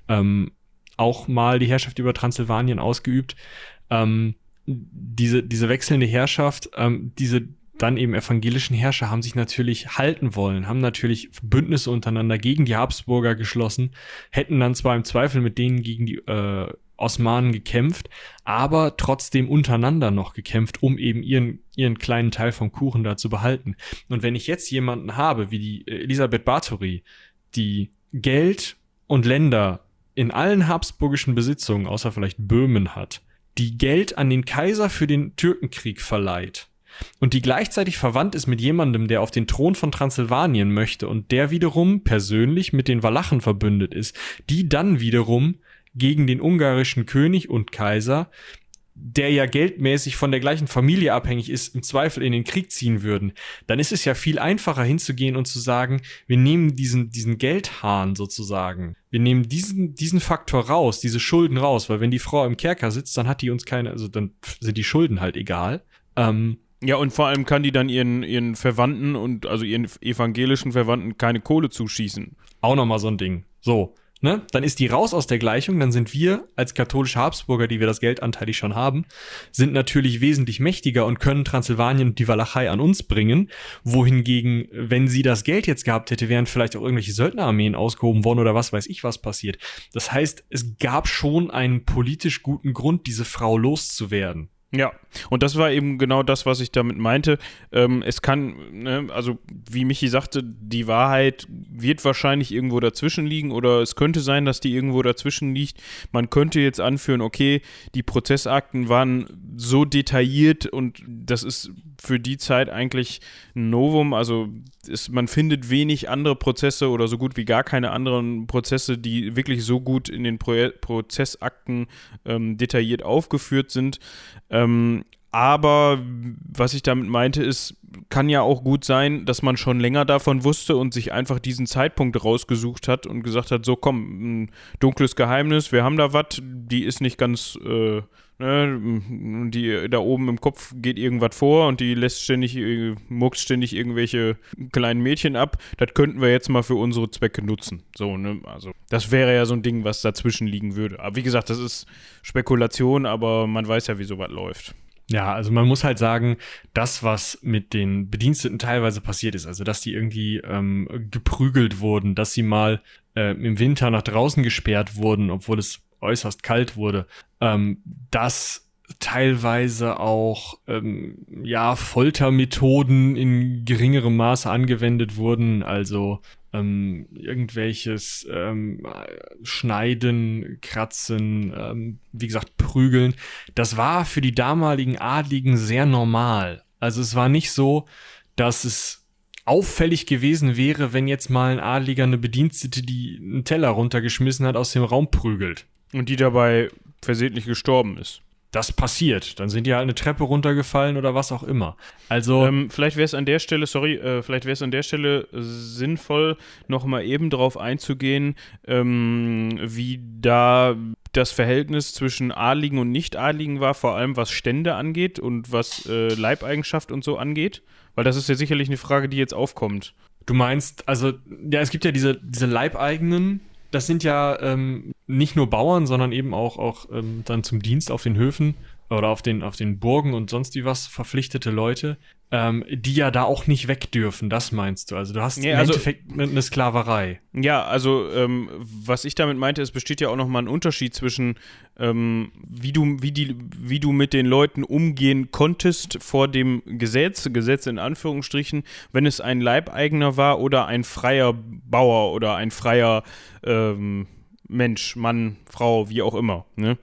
ähm, auch mal die Herrschaft über Transsilvanien ausgeübt. Ähm, diese, diese wechselnde Herrschaft, ähm, diese dann eben evangelischen Herrscher haben sich natürlich halten wollen, haben natürlich Bündnisse untereinander gegen die Habsburger geschlossen, hätten dann zwar im Zweifel mit denen gegen die äh, Osmanen gekämpft, aber trotzdem untereinander noch gekämpft, um eben ihren, ihren kleinen Teil vom Kuchen da zu behalten. Und wenn ich jetzt jemanden habe, wie die äh, Elisabeth Bathory, die Geld und Länder in allen habsburgischen Besitzungen, außer vielleicht Böhmen hat, die Geld an den Kaiser für den Türkenkrieg verleiht, und die gleichzeitig verwandt ist mit jemandem, der auf den Thron von Transsilvanien möchte und der wiederum persönlich mit den Walachen verbündet ist, die dann wiederum gegen den ungarischen König und Kaiser, der ja geldmäßig von der gleichen Familie abhängig ist, im Zweifel in den Krieg ziehen würden, dann ist es ja viel einfacher hinzugehen und zu sagen, wir nehmen diesen, diesen Geldhahn sozusagen, wir nehmen diesen, diesen Faktor raus, diese Schulden raus, weil wenn die Frau im Kerker sitzt, dann hat die uns keine, also dann sind die Schulden halt egal. Ähm, ja, und vor allem kann die dann ihren, ihren Verwandten und also ihren evangelischen Verwandten keine Kohle zuschießen. Auch nochmal so ein Ding. So, ne? Dann ist die raus aus der Gleichung, dann sind wir als katholische Habsburger, die wir das Geld anteilig schon haben, sind natürlich wesentlich mächtiger und können Transsilvanien und die Walachei an uns bringen. Wohingegen, wenn sie das Geld jetzt gehabt hätte, wären vielleicht auch irgendwelche Söldnerarmeen ausgehoben worden oder was weiß ich, was passiert. Das heißt, es gab schon einen politisch guten Grund, diese Frau loszuwerden. Ja, und das war eben genau das, was ich damit meinte. Ähm, es kann, ne, also wie Michi sagte, die Wahrheit wird wahrscheinlich irgendwo dazwischen liegen oder es könnte sein, dass die irgendwo dazwischen liegt. Man könnte jetzt anführen, okay, die Prozessakten waren so detailliert und das ist für die Zeit eigentlich ein Novum. Also ist, man findet wenig andere Prozesse oder so gut wie gar keine anderen Prozesse, die wirklich so gut in den Pro Prozessakten ähm, detailliert aufgeführt sind. Ähm, aber was ich damit meinte, ist, kann ja auch gut sein, dass man schon länger davon wusste und sich einfach diesen Zeitpunkt rausgesucht hat und gesagt hat, so komm, ein dunkles Geheimnis, wir haben da was, die ist nicht ganz, äh, ne, die da oben im Kopf geht irgendwas vor und die lässt ständig, äh, muckt ständig irgendwelche kleinen Mädchen ab, das könnten wir jetzt mal für unsere Zwecke nutzen. So, ne, also das wäre ja so ein Ding, was dazwischen liegen würde. Aber wie gesagt, das ist Spekulation, aber man weiß ja, wie sowas läuft. Ja, also man muss halt sagen, das, was mit den Bediensteten teilweise passiert ist, also dass die irgendwie ähm, geprügelt wurden, dass sie mal äh, im Winter nach draußen gesperrt wurden, obwohl es äußerst kalt wurde, ähm, dass teilweise auch ähm, ja Foltermethoden in geringerem Maße angewendet wurden, also ähm, irgendwelches ähm, Schneiden, Kratzen, ähm, wie gesagt, Prügeln. Das war für die damaligen Adligen sehr normal. Also es war nicht so, dass es auffällig gewesen wäre, wenn jetzt mal ein Adliger eine Bedienstete, die einen Teller runtergeschmissen hat, aus dem Raum prügelt. Und die dabei versehentlich gestorben ist das passiert. Dann sind die halt eine Treppe runtergefallen oder was auch immer. Also. Ähm, vielleicht wäre es an der Stelle, sorry, äh, vielleicht wäre es an der Stelle sinnvoll, nochmal eben drauf einzugehen, ähm, wie da das Verhältnis zwischen Adligen und Nicht-Adligen war, vor allem was Stände angeht und was äh, Leibeigenschaft und so angeht. Weil das ist ja sicherlich eine Frage, die jetzt aufkommt. Du meinst, also, ja, es gibt ja diese, diese Leibeigenen, das sind ja ähm, nicht nur Bauern, sondern eben auch, auch ähm, dann zum Dienst auf den Höfen oder auf den, auf den Burgen und sonst wie was verpflichtete Leute, ähm, die ja da auch nicht weg dürfen, das meinst du. Also du hast ja, im also, Endeffekt eine Sklaverei. Ja, also ähm, was ich damit meinte, es besteht ja auch nochmal ein Unterschied zwischen ähm, wie du, wie die, wie du mit den Leuten umgehen konntest vor dem Gesetz, Gesetz in Anführungsstrichen, wenn es ein Leibeigener war oder ein freier Bauer oder ein freier ähm, Mensch, Mann, Frau, wie auch immer. Ne?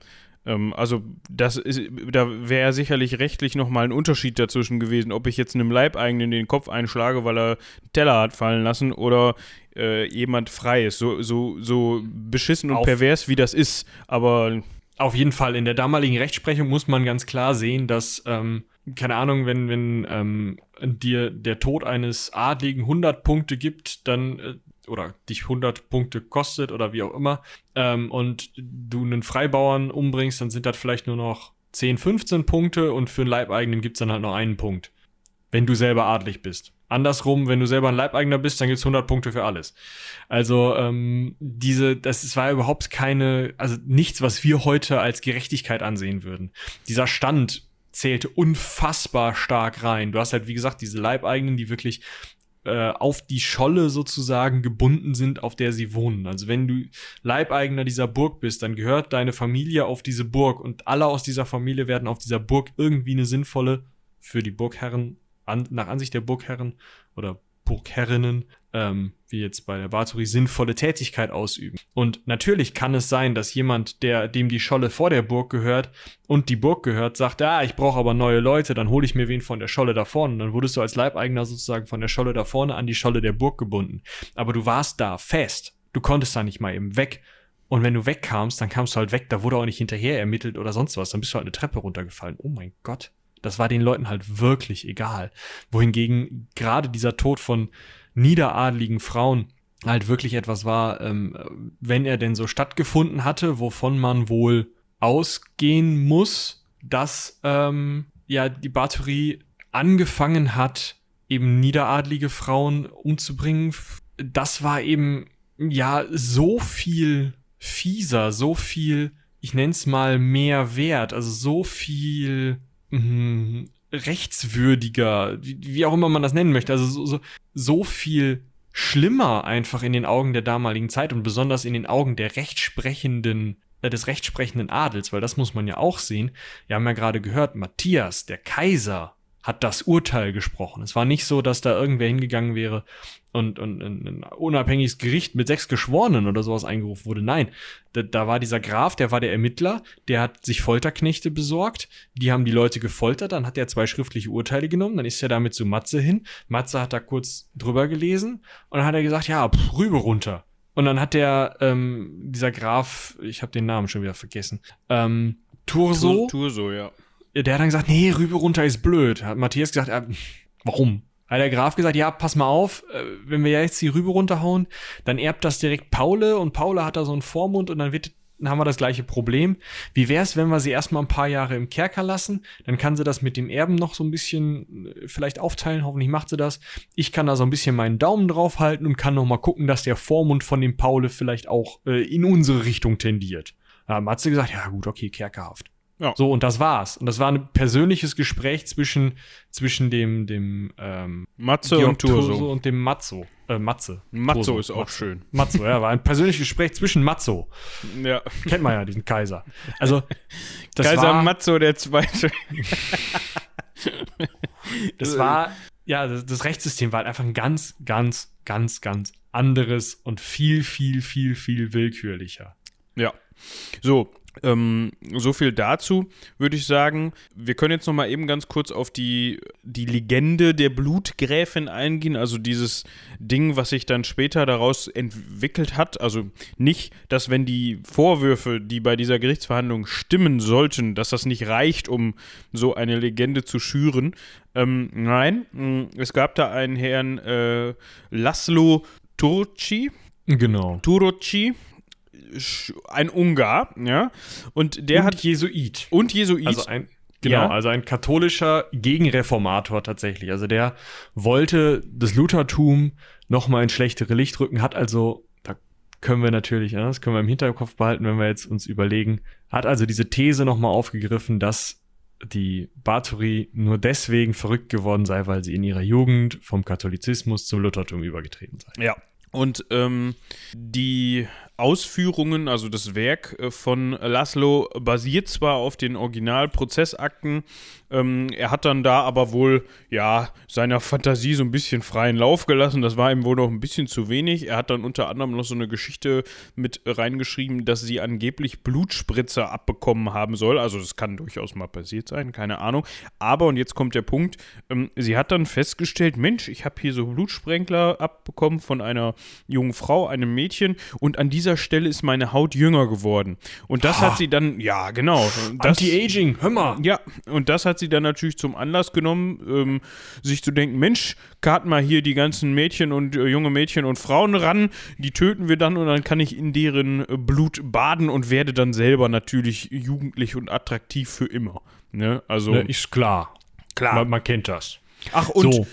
Ähm, also das ist, da wäre sicherlich rechtlich nochmal ein Unterschied dazwischen gewesen, ob ich jetzt einem Leibeigenen den Kopf einschlage, weil er einen Teller hat fallen lassen oder äh, jemand frei ist. So, so, so beschissen und Auf pervers wie das ist, aber auf jeden Fall, in der damaligen Rechtsprechung muss man ganz klar sehen, dass, ähm, keine Ahnung, wenn, wenn ähm, dir der Tod eines Adligen 100 Punkte gibt, dann äh, oder dich 100 Punkte kostet oder wie auch immer ähm, und du einen Freibauern umbringst, dann sind das vielleicht nur noch 10, 15 Punkte und für einen Leibeigenen gibt es dann halt noch einen Punkt, wenn du selber adlig bist. Andersrum, wenn du selber ein Leibeigener bist, dann gibt es 100 Punkte für alles. Also ähm, diese, das war überhaupt keine, also nichts, was wir heute als Gerechtigkeit ansehen würden. Dieser Stand zählte unfassbar stark rein. Du hast halt, wie gesagt, diese Leibeigenen, die wirklich äh, auf die Scholle sozusagen gebunden sind, auf der sie wohnen. Also wenn du Leibeigener dieser Burg bist, dann gehört deine Familie auf diese Burg und alle aus dieser Familie werden auf dieser Burg irgendwie eine sinnvolle, für die Burgherren, an, nach Ansicht der Burgherren oder Burgherrinnen, ähm, wie jetzt bei der Bathory, sinnvolle Tätigkeit ausüben. Und natürlich kann es sein, dass jemand, der dem die Scholle vor der Burg gehört und die Burg gehört, sagt, ah, ich brauche aber neue Leute, dann hole ich mir wen von der Scholle da vorne. Und dann wurdest du als Leibeigener sozusagen von der Scholle da vorne an die Scholle der Burg gebunden. Aber du warst da fest. Du konntest da nicht mal eben weg. Und wenn du wegkamst, dann kamst du halt weg, da wurde auch nicht hinterher ermittelt oder sonst was. Dann bist du halt eine Treppe runtergefallen. Oh mein Gott. Das war den Leuten halt wirklich egal. Wohingegen gerade dieser Tod von niederadligen Frauen halt wirklich etwas war, ähm, wenn er denn so stattgefunden hatte, wovon man wohl ausgehen muss, dass ähm, ja die Batterie angefangen hat, eben niederadlige Frauen umzubringen. Das war eben ja so viel fieser, so viel, ich nenne es mal mehr wert, also so viel mh, rechtswürdiger, wie, wie, auch immer man das nennen möchte. Also so, so, so viel schlimmer einfach in den Augen der damaligen Zeit und besonders in den Augen der rechtsprechenden äh, des rechtsprechenden Adels, weil das muss man ja auch sehen. Wir haben ja gerade gehört, Matthias, der Kaiser, hat das Urteil gesprochen. Es war nicht so, dass da irgendwer hingegangen wäre und, und, ein unabhängiges Gericht mit sechs Geschworenen oder sowas eingerufen wurde. Nein, da, da war dieser Graf, der war der Ermittler, der hat sich Folterknechte besorgt, die haben die Leute gefoltert, dann hat er zwei schriftliche Urteile genommen, dann ist er damit zu Matze hin. Matze hat da kurz drüber gelesen und dann hat er gesagt, ja, pff, Rübe runter. Und dann hat der, ähm, dieser Graf, ich habe den Namen schon wieder vergessen, ähm, Turso. Turso, ja der hat dann gesagt, nee, Rübe runter ist blöd. Hat Matthias gesagt, äh, warum? Hat der Graf gesagt, ja, pass mal auf, äh, wenn wir jetzt die Rübe runterhauen, dann erbt das direkt Paule und Paule hat da so einen Vormund und dann wird dann haben wir das gleiche Problem. Wie wäre es, wenn wir sie erstmal ein paar Jahre im Kerker lassen? Dann kann sie das mit dem Erben noch so ein bisschen äh, vielleicht aufteilen. Hoffentlich macht sie das. Ich kann da so ein bisschen meinen Daumen drauf halten und kann noch mal gucken, dass der Vormund von dem Paule vielleicht auch äh, in unsere Richtung tendiert. Da hat Matze gesagt, ja gut, okay, Kerkerhaft. Ja. So, und das war's. Und das war ein persönliches Gespräch zwischen, zwischen dem, dem ähm, Matze Georg und Turso und dem Matzo. Äh, Matze. Matzo Turso. ist auch Matze. schön. Matzo, ja, war ein persönliches Gespräch zwischen Matzo. Ja. Kennt man ja, diesen Kaiser. Also, Kaiser war, Matzo der Zweite. das war, ja, das, das Rechtssystem war halt einfach ein ganz, ganz, ganz, ganz anderes und viel, viel, viel, viel willkürlicher. Ja. So, ähm, so viel dazu, würde ich sagen. Wir können jetzt noch mal eben ganz kurz auf die, die Legende der Blutgräfin eingehen, also dieses Ding, was sich dann später daraus entwickelt hat. Also nicht, dass wenn die Vorwürfe, die bei dieser Gerichtsverhandlung stimmen sollten, dass das nicht reicht, um so eine Legende zu schüren. Ähm, nein, es gab da einen Herrn äh, Laszlo Turci. Genau. Turoci, ein Ungar, ja. Und der und hat. Jesuit. Und Jesuit. Also ein, genau, ja. also ein katholischer Gegenreformator tatsächlich. Also der wollte das Luthertum nochmal in schlechtere Licht rücken, hat also, da können wir natürlich, ja, das können wir im Hinterkopf behalten, wenn wir jetzt uns überlegen, hat also diese These nochmal aufgegriffen, dass die Bathory nur deswegen verrückt geworden sei, weil sie in ihrer Jugend vom Katholizismus zum Luthertum übergetreten sei. Ja. Und ähm, die Ausführungen, also das Werk äh, von Laszlo, basiert zwar auf den Originalprozessakten, ähm, er hat dann da aber wohl, ja, seiner Fantasie so ein bisschen freien Lauf gelassen. Das war ihm wohl noch ein bisschen zu wenig. Er hat dann unter anderem noch so eine Geschichte mit reingeschrieben, dass sie angeblich Blutspritzer abbekommen haben soll. Also das kann durchaus mal passiert sein, keine Ahnung. Aber, und jetzt kommt der Punkt, ähm, sie hat dann festgestellt, Mensch, ich habe hier so Blutsprenkler abbekommen von einer jungen Frau, einem Mädchen, und an dieser Stelle ist meine Haut jünger geworden. Und das ah. hat sie dann, ja, genau. Anti-Aging, hör mal. Ja, und das hat sie dann natürlich zum Anlass genommen, ähm, sich zu denken, Mensch, karten mal hier die ganzen Mädchen und äh, junge Mädchen und Frauen ran, die töten wir dann und dann kann ich in deren äh, Blut baden und werde dann selber natürlich jugendlich und attraktiv für immer. Ne? Also ne, ist klar. Klar. Man, man kennt das. Ach und so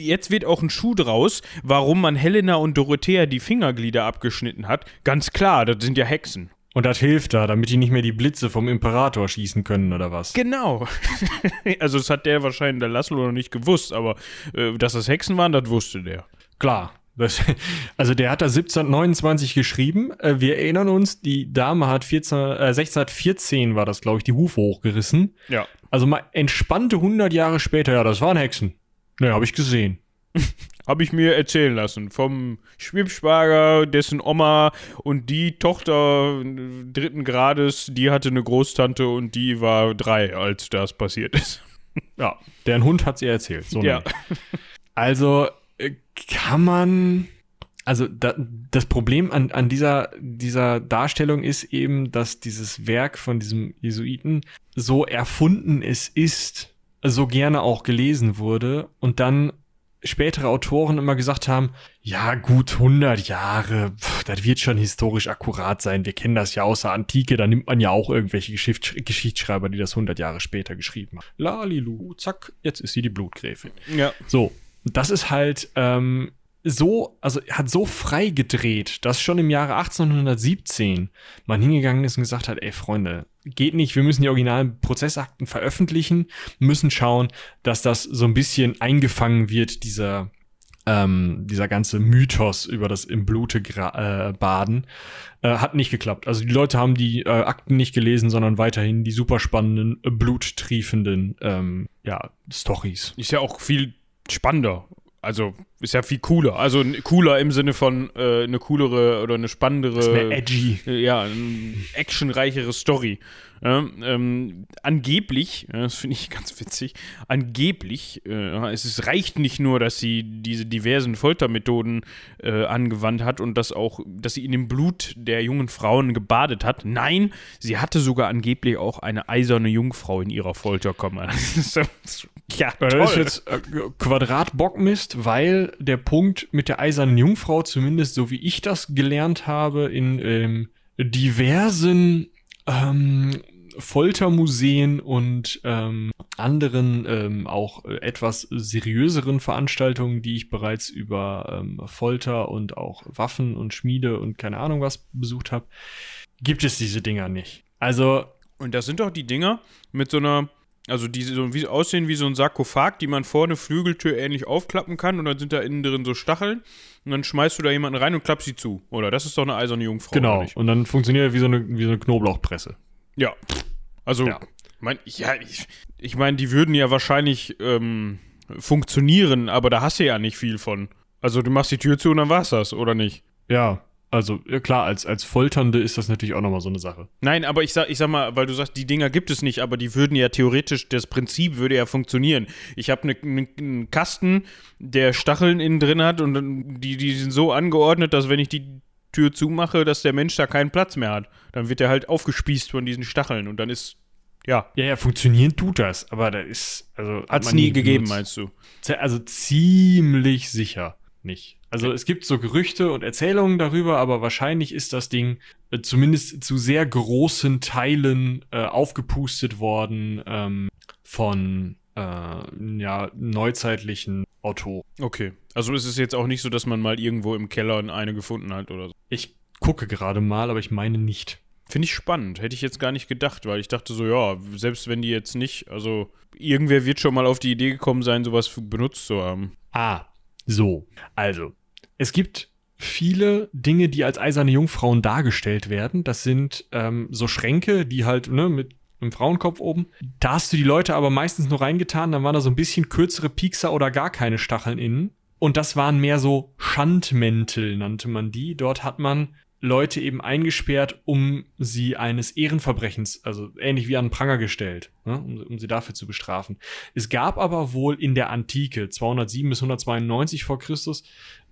jetzt wird auch ein Schuh draus, warum man Helena und Dorothea die Fingerglieder abgeschnitten hat. Ganz klar, das sind ja Hexen. Und das hilft da, damit die nicht mehr die Blitze vom Imperator schießen können oder was? Genau. also das hat der wahrscheinlich der Laszlo noch nicht gewusst, aber äh, dass das Hexen waren, das wusste der. Klar. Das, also der hat da 1729 geschrieben. Äh, wir erinnern uns, die Dame hat 14, äh, 1614 war das, glaube ich, die Hufe hochgerissen. Ja. Also mal entspannte 100 Jahre später, ja, das waren Hexen. Ne, habe ich gesehen. Habe ich mir erzählen lassen. Vom Schwibschwager, dessen Oma und die Tochter dritten Grades, die hatte eine Großtante und die war drei, als das passiert ist. Ja, deren Hund hat sie erzählt. So ja. Also äh, kann man. Also da, das Problem an, an dieser, dieser Darstellung ist eben, dass dieses Werk von diesem Jesuiten so erfunden es ist, so gerne auch gelesen wurde und dann spätere Autoren immer gesagt haben, ja gut, 100 Jahre, pff, das wird schon historisch akkurat sein. Wir kennen das ja aus der Antike, da nimmt man ja auch irgendwelche Geschichts Geschichtsschreiber, die das 100 Jahre später geschrieben haben. Lalilu, zack, jetzt ist sie die Blutgräfin. Ja. So, das ist halt ähm, so, also hat so frei gedreht, dass schon im Jahre 1817 man hingegangen ist und gesagt hat, ey Freunde, geht nicht, wir müssen die originalen Prozessakten veröffentlichen, müssen schauen, dass das so ein bisschen eingefangen wird, dieser, ähm, dieser ganze Mythos über das im Blute äh, baden. Äh, hat nicht geklappt. Also die Leute haben die äh, Akten nicht gelesen, sondern weiterhin die super spannenden, bluttriefenden ähm, ja, Stories. Ist ja auch viel spannender also ist ja viel cooler. Also cooler im Sinne von äh, eine coolere oder eine spannendere. Ist mehr edgy. Äh, ja, eine actionreichere Story. Ähm, ähm, angeblich, ja, das finde ich ganz witzig, angeblich, äh, es ist, reicht nicht nur, dass sie diese diversen Foltermethoden äh, angewandt hat und dass auch, dass sie in dem Blut der jungen Frauen gebadet hat. Nein, sie hatte sogar angeblich auch eine eiserne Jungfrau in ihrer Folterkammer. ja, toll. Das ist jetzt äh, Quadratbockmist, weil der Punkt mit der eisernen Jungfrau, zumindest so wie ich das gelernt habe, in ähm, diversen ähm, Foltermuseen und ähm, anderen ähm, auch etwas seriöseren Veranstaltungen, die ich bereits über ähm, Folter und auch Waffen und Schmiede und keine Ahnung was besucht habe, gibt es diese Dinger nicht. Also. Und das sind doch die Dinger mit so einer also die so wie, aussehen wie so ein Sarkophag, die man vorne Flügeltür ähnlich aufklappen kann und dann sind da innen drin so Stacheln und dann schmeißt du da jemanden rein und klappst sie zu. Oder das ist doch eine eiserne Jungfrau. Genau. Und dann funktioniert er wie so eine, wie so eine Knoblauchpresse. Ja. Also, ja. Mein, ja, ich, ich meine, die würden ja wahrscheinlich ähm, funktionieren, aber da hast du ja nicht viel von. Also du machst die Tür zu und dann war's das, oder nicht? Ja, also ja, klar, als, als Folternde ist das natürlich auch nochmal so eine Sache. Nein, aber ich sag, ich sag mal, weil du sagst, die Dinger gibt es nicht, aber die würden ja theoretisch, das Prinzip würde ja funktionieren. Ich habe ne, ne, einen Kasten, der Stacheln innen drin hat und die, die sind so angeordnet, dass wenn ich die Tür zumache, dass der Mensch da keinen Platz mehr hat. Dann wird er halt aufgespießt von diesen Stacheln und dann ist, ja. Ja, ja, funktionieren tut das, aber da ist, also. Hat es nie gegeben, meinst du? Also ziemlich sicher nicht. Also okay. es gibt so Gerüchte und Erzählungen darüber, aber wahrscheinlich ist das Ding äh, zumindest zu sehr großen Teilen äh, aufgepustet worden ähm, von äh, ja, neuzeitlichen Autoren. Okay. Also ist es jetzt auch nicht so, dass man mal irgendwo im Keller eine gefunden hat oder so. Ich gucke gerade mal, aber ich meine nicht. Finde ich spannend. Hätte ich jetzt gar nicht gedacht, weil ich dachte so, ja, selbst wenn die jetzt nicht, also irgendwer wird schon mal auf die Idee gekommen sein, sowas benutzt zu haben. Ah, so. Also, es gibt viele Dinge, die als eiserne Jungfrauen dargestellt werden. Das sind ähm, so Schränke, die halt ne, mit einem Frauenkopf oben. Da hast du die Leute aber meistens nur reingetan, dann waren da so ein bisschen kürzere Piekser oder gar keine Stacheln innen. Und das waren mehr so Schandmäntel, nannte man die. Dort hat man Leute eben eingesperrt, um sie eines Ehrenverbrechens, also ähnlich wie an den Pranger gestellt, ne, um, um, sie dafür zu bestrafen. Es gab aber wohl in der Antike, 207 bis 192 vor Christus,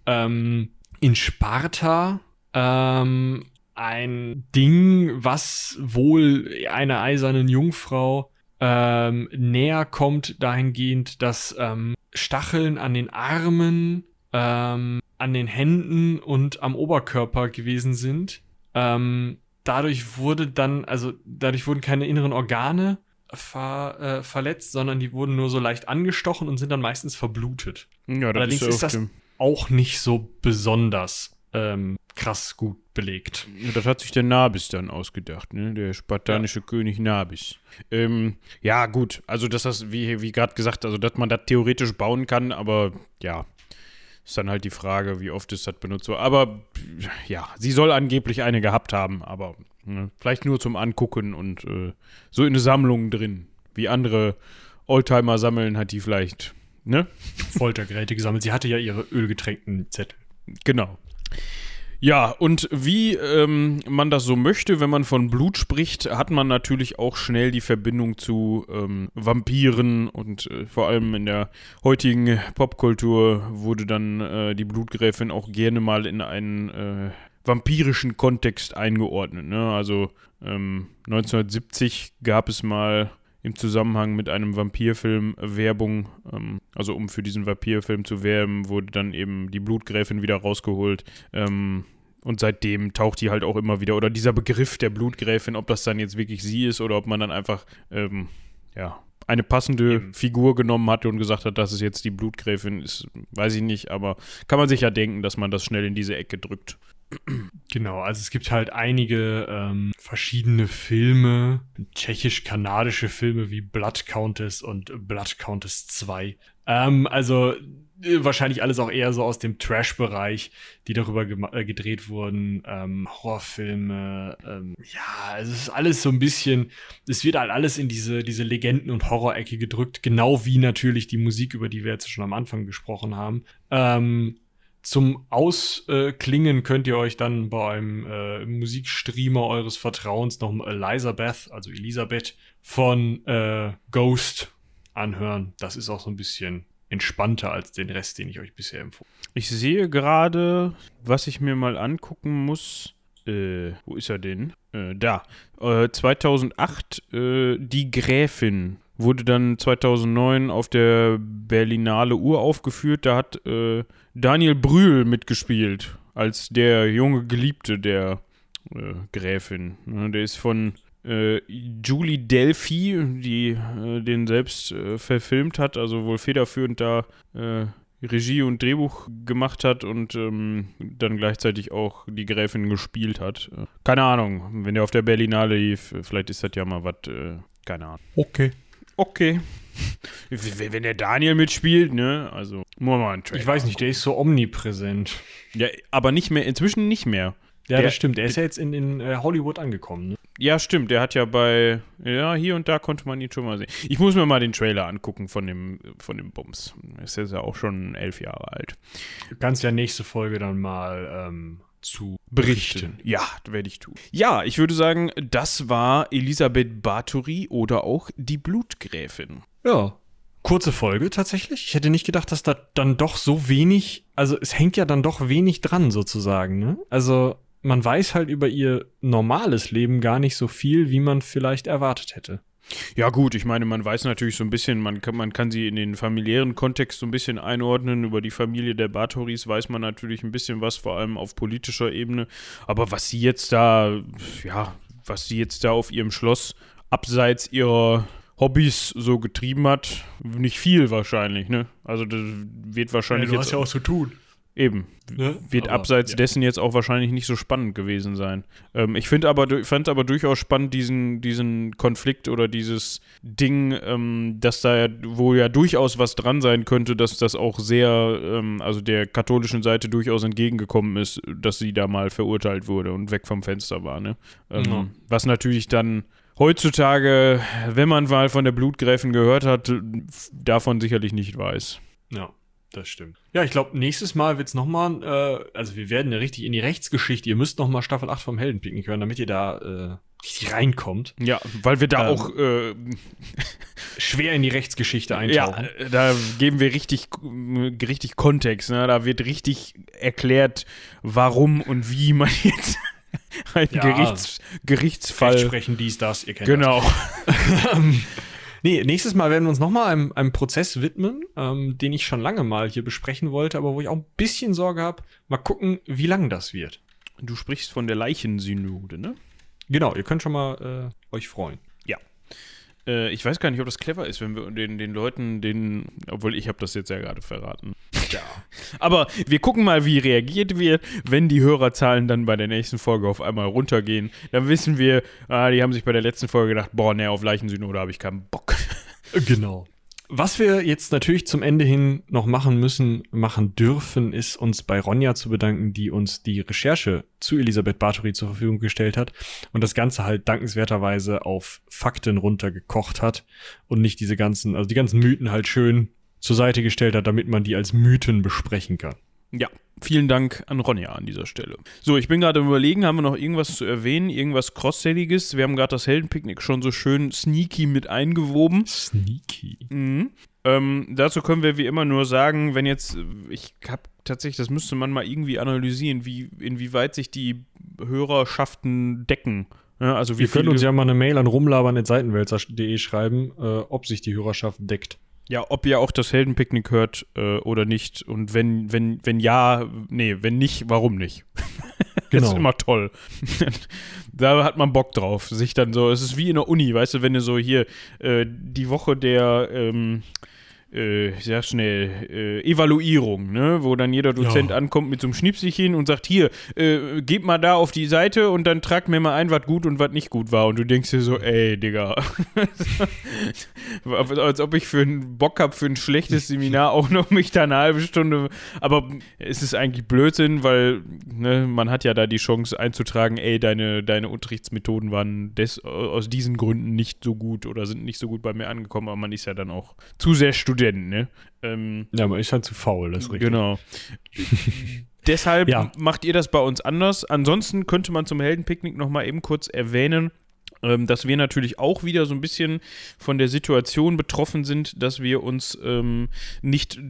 ähm, in Sparta ähm, ein Ding, was wohl einer eisernen Jungfrau ähm, näher kommt, dahingehend, dass ähm, Stacheln an den Armen, ähm, an den Händen und am Oberkörper gewesen sind. Ähm, dadurch wurde dann, also dadurch wurden keine inneren Organe ver, äh, verletzt, sondern die wurden nur so leicht angestochen und sind dann meistens verblutet. Ja, das Allerdings ist, ist das auch nicht so besonders ähm, krass gut belegt. Das hat sich der Nabis dann ausgedacht, ne? Der spartanische ja. König Nabis. Ähm, ja, gut, also dass das, wie, wie gerade gesagt, also dass man das theoretisch bauen kann, aber ja, ist dann halt die Frage, wie oft ist das benutzt wird. Aber ja, sie soll angeblich eine gehabt haben, aber ne, vielleicht nur zum Angucken und äh, so in eine Sammlung drin. Wie andere Oldtimer sammeln, hat die vielleicht, ne? Foltergeräte gesammelt. Sie hatte ja ihre ölgetränkten Zettel. Genau. Ja, und wie ähm, man das so möchte, wenn man von Blut spricht, hat man natürlich auch schnell die Verbindung zu ähm, Vampiren und äh, vor allem in der heutigen Popkultur wurde dann äh, die Blutgräfin auch gerne mal in einen äh, vampirischen Kontext eingeordnet. Ne? Also ähm, 1970 gab es mal im Zusammenhang mit einem Vampirfilm Werbung, ähm, also um für diesen Vampirfilm zu werben, wurde dann eben die Blutgräfin wieder rausgeholt. Ähm, und seitdem taucht die halt auch immer wieder, oder dieser Begriff der Blutgräfin, ob das dann jetzt wirklich sie ist oder ob man dann einfach, ähm, ja, eine passende Eben. Figur genommen hatte und gesagt hat, das ist jetzt die Blutgräfin, ist, weiß ich nicht, aber kann man sich ja denken, dass man das schnell in diese Ecke drückt. Genau, also es gibt halt einige ähm, verschiedene Filme, tschechisch-kanadische Filme wie Blood Countess und Blood Countess 2. Ähm, also äh, wahrscheinlich alles auch eher so aus dem Trash-Bereich, die darüber äh, gedreht wurden. Ähm, Horrorfilme, ähm, ja, es ist alles so ein bisschen, es wird halt alles in diese, diese Legenden- und Horrorecke gedrückt, genau wie natürlich die Musik, über die wir jetzt schon am Anfang gesprochen haben. Ähm, zum Ausklingen könnt ihr euch dann bei einem äh, Musikstreamer eures Vertrauens noch Elisabeth, also Elisabeth von äh, Ghost anhören. Das ist auch so ein bisschen entspannter als den Rest, den ich euch bisher empfohlen habe. Ich sehe gerade, was ich mir mal angucken muss. Äh, wo ist er denn? Äh, da. Äh, 2008, äh, Die Gräfin wurde dann 2009 auf der Berlinale Uraufgeführt. Da hat äh, Daniel Brühl mitgespielt als der junge Geliebte der äh, Gräfin. Der ist von äh, Julie Delphi, die äh, den selbst äh, verfilmt hat, also wohl federführend da äh, Regie und Drehbuch gemacht hat und ähm, dann gleichzeitig auch die Gräfin gespielt hat. Keine Ahnung, wenn der auf der Berlinale lief, vielleicht ist das ja mal was, keine Ahnung. Okay. Okay. Wenn der Daniel mitspielt, ne? Also, muss man Ich weiß nicht, der ist so omnipräsent. Ja, aber nicht mehr, inzwischen nicht mehr. Ja, der, das stimmt. Der ist ja jetzt in, in uh, Hollywood angekommen. Ne? Ja, stimmt. Der hat ja bei, ja, hier und da konnte man ihn schon mal sehen. Ich muss mir mal den Trailer angucken von dem, von dem Bums. Ist ja auch schon elf Jahre alt. Du kannst ja nächste Folge dann mal ähm, zu berichten. Ja, werde ich tun. Ja, ich würde sagen, das war Elisabeth Bathory oder auch die Blutgräfin. Ja, kurze Folge tatsächlich. Ich hätte nicht gedacht, dass da dann doch so wenig, also es hängt ja dann doch wenig dran sozusagen, ne? Also man weiß halt über ihr normales Leben gar nicht so viel, wie man vielleicht erwartet hätte. Ja, gut, ich meine, man weiß natürlich so ein bisschen, man kann, man kann sie in den familiären Kontext so ein bisschen einordnen. Über die Familie der Bathoris weiß man natürlich ein bisschen was, vor allem auf politischer Ebene. Aber was sie jetzt da, ja, was sie jetzt da auf ihrem Schloss abseits ihrer Hobbys so getrieben hat, nicht viel wahrscheinlich, ne? Also das wird wahrscheinlich ja, du hast ja auch zu tun. Eben. Ne? Wird aber, abseits ja. dessen jetzt auch wahrscheinlich nicht so spannend gewesen sein. Ähm, ich finde aber, fand aber durchaus spannend diesen, diesen Konflikt oder dieses Ding, ähm, dass da ja, wo ja durchaus was dran sein könnte, dass das auch sehr, ähm, also der katholischen Seite durchaus entgegengekommen ist, dass sie da mal verurteilt wurde und weg vom Fenster war. Ne? Ja. Was natürlich dann heutzutage, wenn man mal von der Blutgräfin gehört hat, davon sicherlich nicht weiß. Ja. Das stimmt. Ja, ich glaube, nächstes Mal wird es nochmal, äh, also wir werden ja richtig in die Rechtsgeschichte. Ihr müsst nochmal Staffel 8 vom Heldenpicknick hören, damit ihr da äh, richtig reinkommt. Ja, weil wir da ähm, auch äh, schwer in die Rechtsgeschichte eintauchen. Ja, da geben wir richtig, richtig Kontext. Ne? Da wird richtig erklärt, warum und wie man jetzt einen ja, Gerichts, Gerichtsfall. Rechtsprechen dies, das, ihr kennt genau. Nee, nächstes Mal werden wir uns nochmal einem, einem Prozess widmen, ähm, den ich schon lange mal hier besprechen wollte, aber wo ich auch ein bisschen Sorge habe. Mal gucken, wie lang das wird. Du sprichst von der Leichensynode, ne? Genau, ihr könnt schon mal äh, euch freuen. Äh, ich weiß gar nicht, ob das clever ist, wenn wir den, den Leuten den, obwohl ich habe das jetzt ja gerade verraten. Ja. Aber wir gucken mal, wie reagiert wird, wenn die Hörerzahlen dann bei der nächsten Folge auf einmal runtergehen. Dann wissen wir, ah, die haben sich bei der letzten Folge gedacht, boah, ne, auf Leichensynode habe ich keinen Bock. Genau. Was wir jetzt natürlich zum Ende hin noch machen müssen, machen dürfen, ist uns bei Ronja zu bedanken, die uns die Recherche zu Elisabeth Bathory zur Verfügung gestellt hat und das Ganze halt dankenswerterweise auf Fakten runtergekocht hat und nicht diese ganzen, also die ganzen Mythen halt schön zur Seite gestellt hat, damit man die als Mythen besprechen kann. Ja, vielen Dank an Ronja an dieser Stelle. So, ich bin gerade überlegen, haben wir noch irgendwas zu erwähnen, irgendwas Crossselliges? Wir haben gerade das Heldenpicknick schon so schön sneaky mit eingewoben. Sneaky. Mhm. Ähm, dazu können wir wie immer nur sagen, wenn jetzt, ich habe tatsächlich, das müsste man mal irgendwie analysieren, wie, inwieweit sich die Hörerschaften decken. Ja, also wir können uns ja mal eine Mail an rumlabern.seitenwälzer.de schreiben, äh, ob sich die Hörerschaft deckt. Ja, ob ihr auch das Heldenpicknick hört äh, oder nicht. Und wenn, wenn, wenn ja, nee, wenn nicht, warum nicht? Genau. das ist immer toll. da hat man Bock drauf, sich dann so, es ist wie in der Uni, weißt du, wenn du so hier äh, die Woche der, ähm, äh, sehr schnell, äh, Evaluierung, ne? wo dann jeder Dozent ja. ankommt mit so einem Schnipselchen und sagt, hier, äh, geht mal da auf die Seite und dann tragt mir mal ein, was gut und was nicht gut war. Und du denkst dir so, ey, Digga, als ob ich für einen Bock habe für ein schlechtes Seminar auch noch mich da eine halbe Stunde, aber es ist eigentlich Blödsinn, weil ne, man hat ja da die Chance einzutragen, ey, deine, deine Unterrichtsmethoden waren des, aus diesen Gründen nicht so gut oder sind nicht so gut bei mir angekommen, aber man ist ja dann auch zu sehr Student, ne? Ähm, ja, man ist halt zu faul, das ist richtig. Genau. Deshalb ja. macht ihr das bei uns anders. Ansonsten könnte man zum Heldenpicknick nochmal eben kurz erwähnen, ähm, dass wir natürlich auch wieder so ein bisschen von der Situation betroffen sind, dass wir uns ähm, nicht,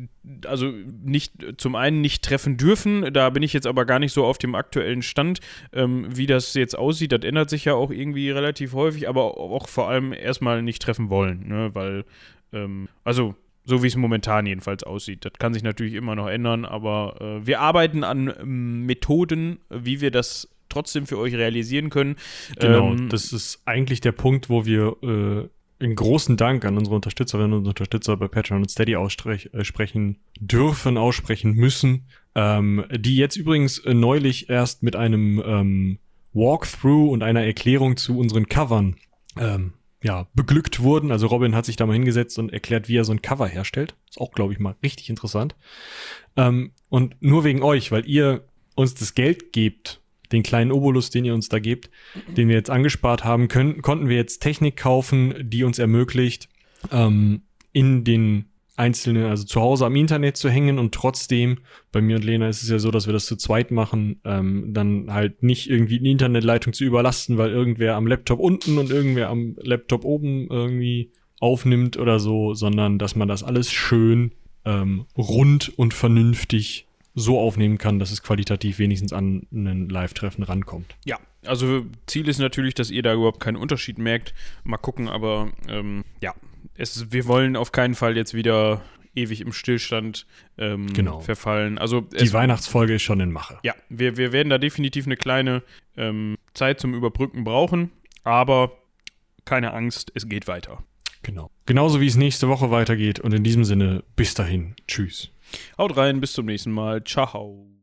also nicht zum einen nicht treffen dürfen. Da bin ich jetzt aber gar nicht so auf dem aktuellen Stand, ähm, wie das jetzt aussieht. Das ändert sich ja auch irgendwie relativ häufig, aber auch vor allem erstmal nicht treffen wollen, ne? weil, ähm, also so wie es momentan jedenfalls aussieht. Das kann sich natürlich immer noch ändern, aber äh, wir arbeiten an ähm, Methoden, wie wir das trotzdem für euch realisieren können. Genau, ähm, das ist eigentlich der Punkt, wo wir äh, einen großen Dank an unsere Unterstützerinnen und Unterstützer bei Patreon und Steady aussprechen äh, dürfen, aussprechen müssen, ähm, die jetzt übrigens äh, neulich erst mit einem ähm, Walkthrough und einer Erklärung zu unseren Covern ähm, ja, beglückt wurden. Also Robin hat sich da mal hingesetzt und erklärt, wie er so ein Cover herstellt. Ist auch, glaube ich, mal richtig interessant. Ähm, und nur wegen euch, weil ihr uns das Geld gebt, den kleinen Obolus, den ihr uns da gebt, den wir jetzt angespart haben, können, konnten wir jetzt Technik kaufen, die uns ermöglicht, ähm, in den einzelnen, also zu Hause am Internet zu hängen und trotzdem, bei mir und Lena ist es ja so, dass wir das zu zweit machen, ähm, dann halt nicht irgendwie die Internetleitung zu überlasten, weil irgendwer am Laptop unten und irgendwer am Laptop oben irgendwie aufnimmt oder so, sondern dass man das alles schön ähm, rund und vernünftig so aufnehmen kann, dass es qualitativ wenigstens an ein Live-Treffen rankommt. Ja, also Ziel ist natürlich, dass ihr da überhaupt keinen Unterschied merkt. Mal gucken, aber ähm, ja, es, wir wollen auf keinen Fall jetzt wieder ewig im Stillstand ähm, genau. verfallen. Also die Weihnachtsfolge ist schon in Mache. Ja, wir, wir werden da definitiv eine kleine ähm, Zeit zum Überbrücken brauchen, aber keine Angst, es geht weiter. Genau. Genauso wie es nächste Woche weitergeht. Und in diesem Sinne, bis dahin. Tschüss. Haut rein, bis zum nächsten Mal. Ciao.